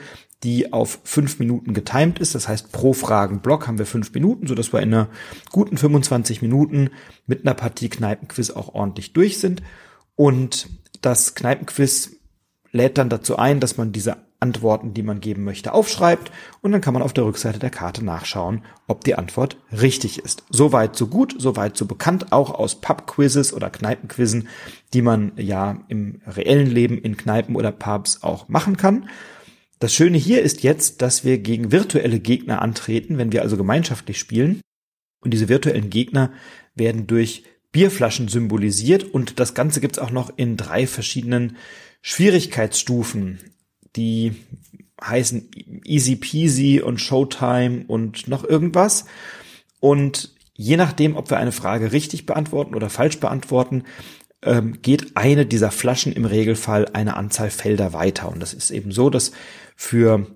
die auf fünf Minuten getimed ist. Das heißt, pro Fragenblock haben wir fünf Minuten, so dass wir in einer guten 25 Minuten mit einer Partie Kneipenquiz auch ordentlich durch sind. Und das Kneipenquiz lädt dann dazu ein, dass man diese Antworten, die man geben möchte, aufschreibt und dann kann man auf der Rückseite der Karte nachschauen, ob die Antwort richtig ist. Soweit so gut, soweit so bekannt, auch aus Pub-Quizzes oder Kneipenquizzen, die man ja im reellen Leben in Kneipen oder Pubs auch machen kann. Das Schöne hier ist jetzt, dass wir gegen virtuelle Gegner antreten, wenn wir also gemeinschaftlich spielen. Und diese virtuellen Gegner werden durch Bierflaschen symbolisiert und das Ganze gibt's auch noch in drei verschiedenen Schwierigkeitsstufen die heißen Easy Peasy und Showtime und noch irgendwas. Und je nachdem, ob wir eine Frage richtig beantworten oder falsch beantworten, ähm, geht eine dieser Flaschen im Regelfall eine Anzahl Felder weiter. Und das ist eben so, dass für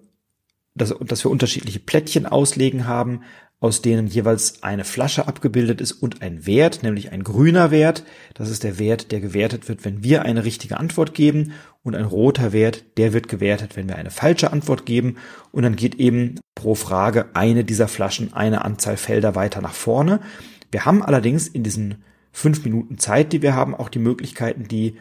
dass, dass wir unterschiedliche Plättchen auslegen haben, aus denen jeweils eine Flasche abgebildet ist und ein Wert, nämlich ein grüner Wert. Das ist der Wert, der gewertet wird, wenn wir eine richtige Antwort geben. Und ein roter Wert, der wird gewertet, wenn wir eine falsche Antwort geben. Und dann geht eben pro Frage eine dieser Flaschen eine Anzahl Felder weiter nach vorne. Wir haben allerdings in diesen fünf Minuten Zeit, die wir haben, auch die Möglichkeiten, die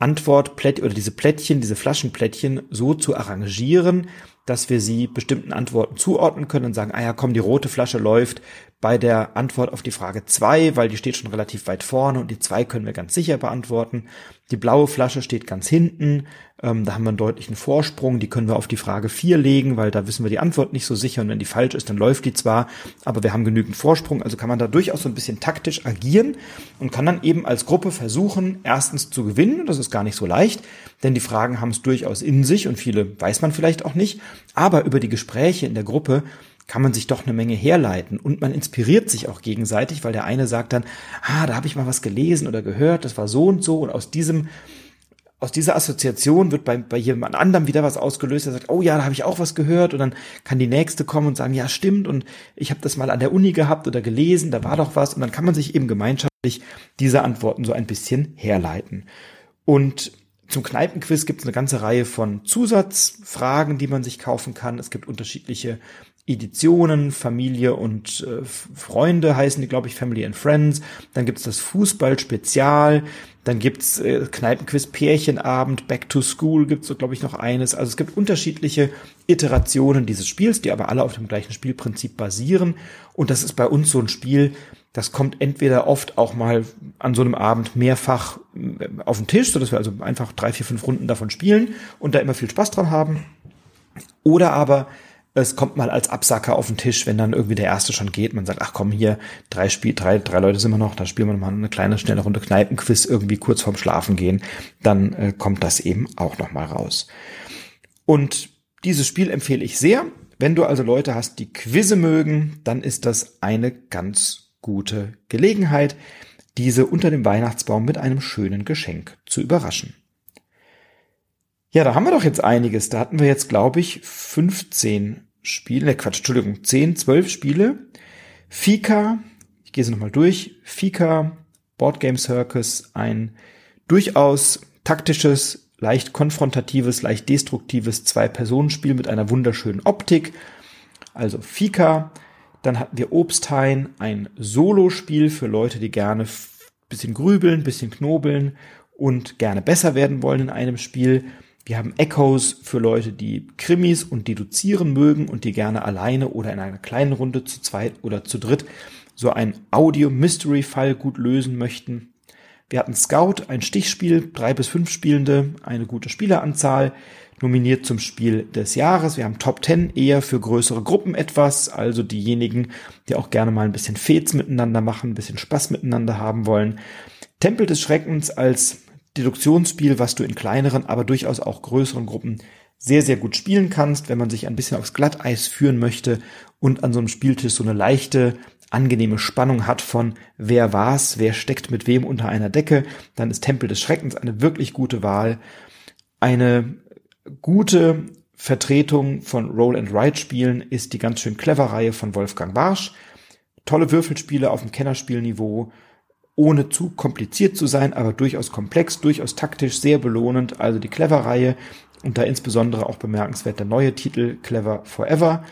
Antwort oder diese Plättchen, diese Flaschenplättchen so zu arrangieren, dass wir sie bestimmten Antworten zuordnen können und sagen, ah ja, komm, die rote Flasche läuft bei der Antwort auf die Frage zwei, weil die steht schon relativ weit vorne und die zwei können wir ganz sicher beantworten. Die blaue Flasche steht ganz hinten, ähm, da haben wir einen deutlichen Vorsprung, die können wir auf die Frage vier legen, weil da wissen wir die Antwort nicht so sicher. Und wenn die falsch ist, dann läuft die zwar, aber wir haben genügend Vorsprung, also kann man da durchaus so ein bisschen taktisch agieren und kann dann eben als Gruppe versuchen, erstens zu gewinnen, das ist gar nicht so leicht, denn die Fragen haben es durchaus in sich und viele weiß man vielleicht auch nicht, aber über die Gespräche in der Gruppe kann man sich doch eine Menge herleiten. Und man inspiriert sich auch gegenseitig, weil der eine sagt dann, ah, da habe ich mal was gelesen oder gehört, das war so und so. Und aus diesem aus dieser Assoziation wird bei, bei jemand anderem wieder was ausgelöst, der sagt, oh ja, da habe ich auch was gehört. Und dann kann die nächste kommen und sagen, ja, stimmt. Und ich habe das mal an der Uni gehabt oder gelesen, da war doch was. Und dann kann man sich eben gemeinschaftlich diese Antworten so ein bisschen herleiten. Und zum Kneipenquiz gibt es eine ganze Reihe von Zusatzfragen, die man sich kaufen kann. Es gibt unterschiedliche Editionen, Familie und äh, Freunde heißen die, glaube ich, Family and Friends. Dann gibt's das Fußball-Spezial. Dann gibt's äh, Kneipenquiz Pärchenabend, Back to School gibt's so, glaube ich, noch eines. Also es gibt unterschiedliche Iterationen dieses Spiels, die aber alle auf dem gleichen Spielprinzip basieren. Und das ist bei uns so ein Spiel, das kommt entweder oft auch mal an so einem Abend mehrfach äh, auf den Tisch, so dass wir also einfach drei, vier, fünf Runden davon spielen und da immer viel Spaß dran haben. Oder aber es kommt mal als Absacker auf den Tisch, wenn dann irgendwie der erste schon geht. Man sagt, ach komm, hier, drei Spiel, drei, drei Leute sind wir noch, da spielen wir mal eine kleine, schnelle Runde Kneipenquiz irgendwie kurz vorm Schlafen gehen. Dann äh, kommt das eben auch noch mal raus. Und dieses Spiel empfehle ich sehr. Wenn du also Leute hast, die Quizze mögen, dann ist das eine ganz gute Gelegenheit, diese unter dem Weihnachtsbaum mit einem schönen Geschenk zu überraschen. Ja, da haben wir doch jetzt einiges. Da hatten wir jetzt, glaube ich, 15 Spiele, ne Quatsch, Entschuldigung, 10, 12 Spiele. Fika, ich gehe sie nochmal durch. Fika, Board Game Circus, ein durchaus taktisches, leicht konfrontatives, leicht destruktives Zwei-Personen-Spiel mit einer wunderschönen Optik. Also Fika. Dann hatten wir Obsthain, ein Solospiel für Leute, die gerne bisschen grübeln, bisschen knobeln und gerne besser werden wollen in einem Spiel. Wir haben Echoes für Leute, die Krimis und deduzieren mögen und die gerne alleine oder in einer kleinen Runde zu zweit oder zu dritt so ein Audio-Mystery-Fall gut lösen möchten. Wir hatten Scout, ein Stichspiel, drei bis fünf Spielende, eine gute Spieleranzahl, nominiert zum Spiel des Jahres. Wir haben Top 10 eher für größere Gruppen etwas, also diejenigen, die auch gerne mal ein bisschen Fets miteinander machen, ein bisschen Spaß miteinander haben wollen. Tempel des Schreckens als Deduktionsspiel, was du in kleineren, aber durchaus auch größeren Gruppen sehr, sehr gut spielen kannst, wenn man sich ein bisschen aufs Glatteis führen möchte und an so einem Spieltisch so eine leichte, angenehme Spannung hat von wer war's, wer steckt mit wem unter einer Decke, dann ist Tempel des Schreckens eine wirklich gute Wahl. Eine gute Vertretung von Roll and Write Spielen ist die ganz schön clever Reihe von Wolfgang Barsch. Tolle Würfelspiele auf dem Kennerspielniveau, ohne zu kompliziert zu sein, aber durchaus komplex, durchaus taktisch, sehr belohnend. Also die Clever Reihe und da insbesondere auch bemerkenswert der neue Titel Clever Forever.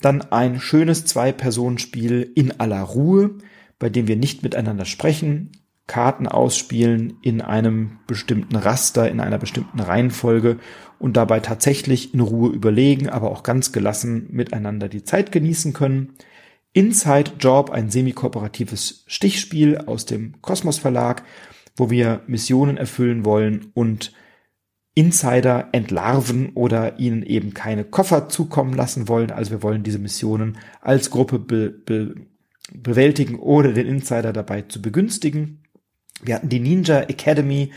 Dann ein schönes Zwei-Personen-Spiel in aller Ruhe, bei dem wir nicht miteinander sprechen, Karten ausspielen in einem bestimmten Raster, in einer bestimmten Reihenfolge und dabei tatsächlich in Ruhe überlegen, aber auch ganz gelassen miteinander die Zeit genießen können. Inside Job, ein semi-kooperatives Stichspiel aus dem Kosmos Verlag, wo wir Missionen erfüllen wollen und Insider entlarven oder ihnen eben keine Koffer zukommen lassen wollen. Also wir wollen diese Missionen als Gruppe be, be, bewältigen oder den Insider dabei zu begünstigen. Wir hatten die Ninja Academy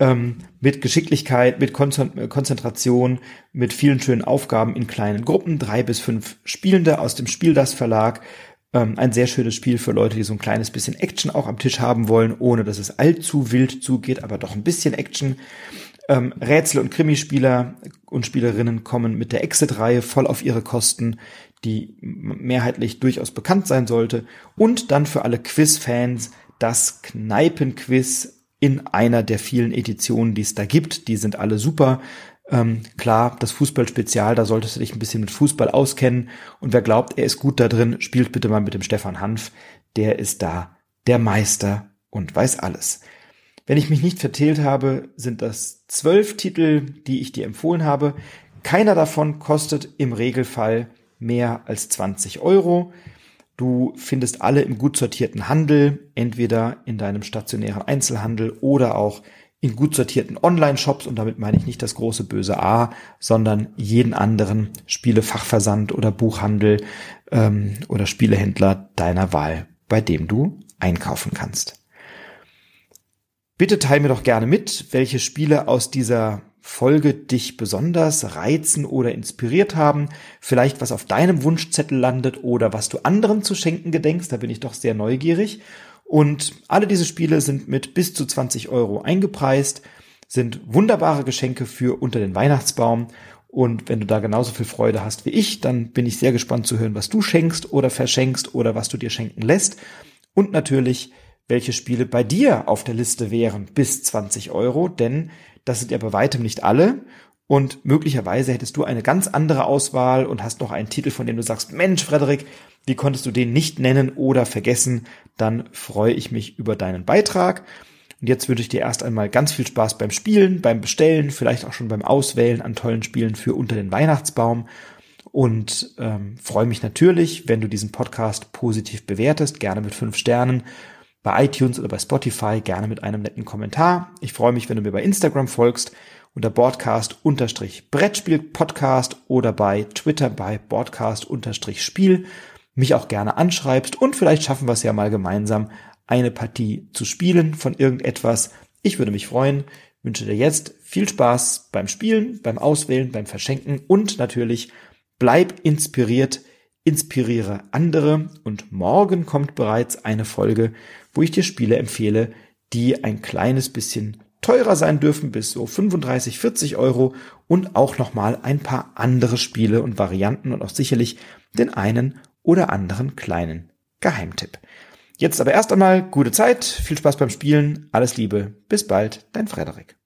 ähm, mit Geschicklichkeit, mit Konzentration, mit vielen schönen Aufgaben in kleinen Gruppen, drei bis fünf Spielende aus dem Spiel das Verlag. Ähm, ein sehr schönes Spiel für Leute, die so ein kleines bisschen Action auch am Tisch haben wollen, ohne dass es allzu wild zugeht, aber doch ein bisschen Action. Ähm, Rätsel- und Krimispieler und Spielerinnen kommen mit der Exit-Reihe voll auf ihre Kosten, die mehrheitlich durchaus bekannt sein sollte. Und dann für alle Quiz-Fans das Kneipenquiz in einer der vielen Editionen, die es da gibt. Die sind alle super. Ähm, klar, das Fußballspezial, da solltest du dich ein bisschen mit Fußball auskennen. Und wer glaubt, er ist gut da drin, spielt bitte mal mit dem Stefan Hanf. Der ist da der Meister und weiß alles. Wenn ich mich nicht verteilt habe, sind das zwölf Titel, die ich dir empfohlen habe. Keiner davon kostet im Regelfall mehr als 20 Euro. Du findest alle im gut sortierten Handel, entweder in deinem stationären Einzelhandel oder auch in gut sortierten Online-Shops und damit meine ich nicht das große böse A, sondern jeden anderen Spielefachversand oder Buchhandel ähm, oder Spielehändler deiner Wahl, bei dem du einkaufen kannst. Bitte teil mir doch gerne mit, welche Spiele aus dieser Folge dich besonders reizen oder inspiriert haben, vielleicht was auf deinem Wunschzettel landet oder was du anderen zu schenken gedenkst, da bin ich doch sehr neugierig. Und alle diese Spiele sind mit bis zu 20 Euro eingepreist, sind wunderbare Geschenke für unter den Weihnachtsbaum. Und wenn du da genauso viel Freude hast wie ich, dann bin ich sehr gespannt zu hören, was du schenkst oder verschenkst oder was du dir schenken lässt. Und natürlich welche Spiele bei dir auf der Liste wären bis 20 Euro, denn das sind ja bei weitem nicht alle. Und möglicherweise hättest du eine ganz andere Auswahl und hast noch einen Titel, von dem du sagst, Mensch, Frederik, wie konntest du den nicht nennen oder vergessen? Dann freue ich mich über deinen Beitrag. Und jetzt wünsche ich dir erst einmal ganz viel Spaß beim Spielen, beim Bestellen, vielleicht auch schon beim Auswählen an tollen Spielen für unter den Weihnachtsbaum. Und ähm, freue mich natürlich, wenn du diesen Podcast positiv bewertest, gerne mit fünf Sternen bei iTunes oder bei Spotify gerne mit einem netten Kommentar. Ich freue mich, wenn du mir bei Instagram folgst unter Broadcast-Brettspiel-Podcast oder bei Twitter bei Broadcast-Spiel mich auch gerne anschreibst und vielleicht schaffen wir es ja mal gemeinsam, eine Partie zu spielen von irgendetwas. Ich würde mich freuen, wünsche dir jetzt viel Spaß beim Spielen, beim Auswählen, beim Verschenken und natürlich bleib inspiriert, inspiriere andere und morgen kommt bereits eine Folge, wo ich dir Spiele empfehle, die ein kleines bisschen teurer sein dürfen, bis so 35, 40 Euro und auch nochmal ein paar andere Spiele und Varianten und auch sicherlich den einen oder anderen kleinen Geheimtipp. Jetzt aber erst einmal gute Zeit, viel Spaß beim Spielen, alles Liebe, bis bald, dein Frederik.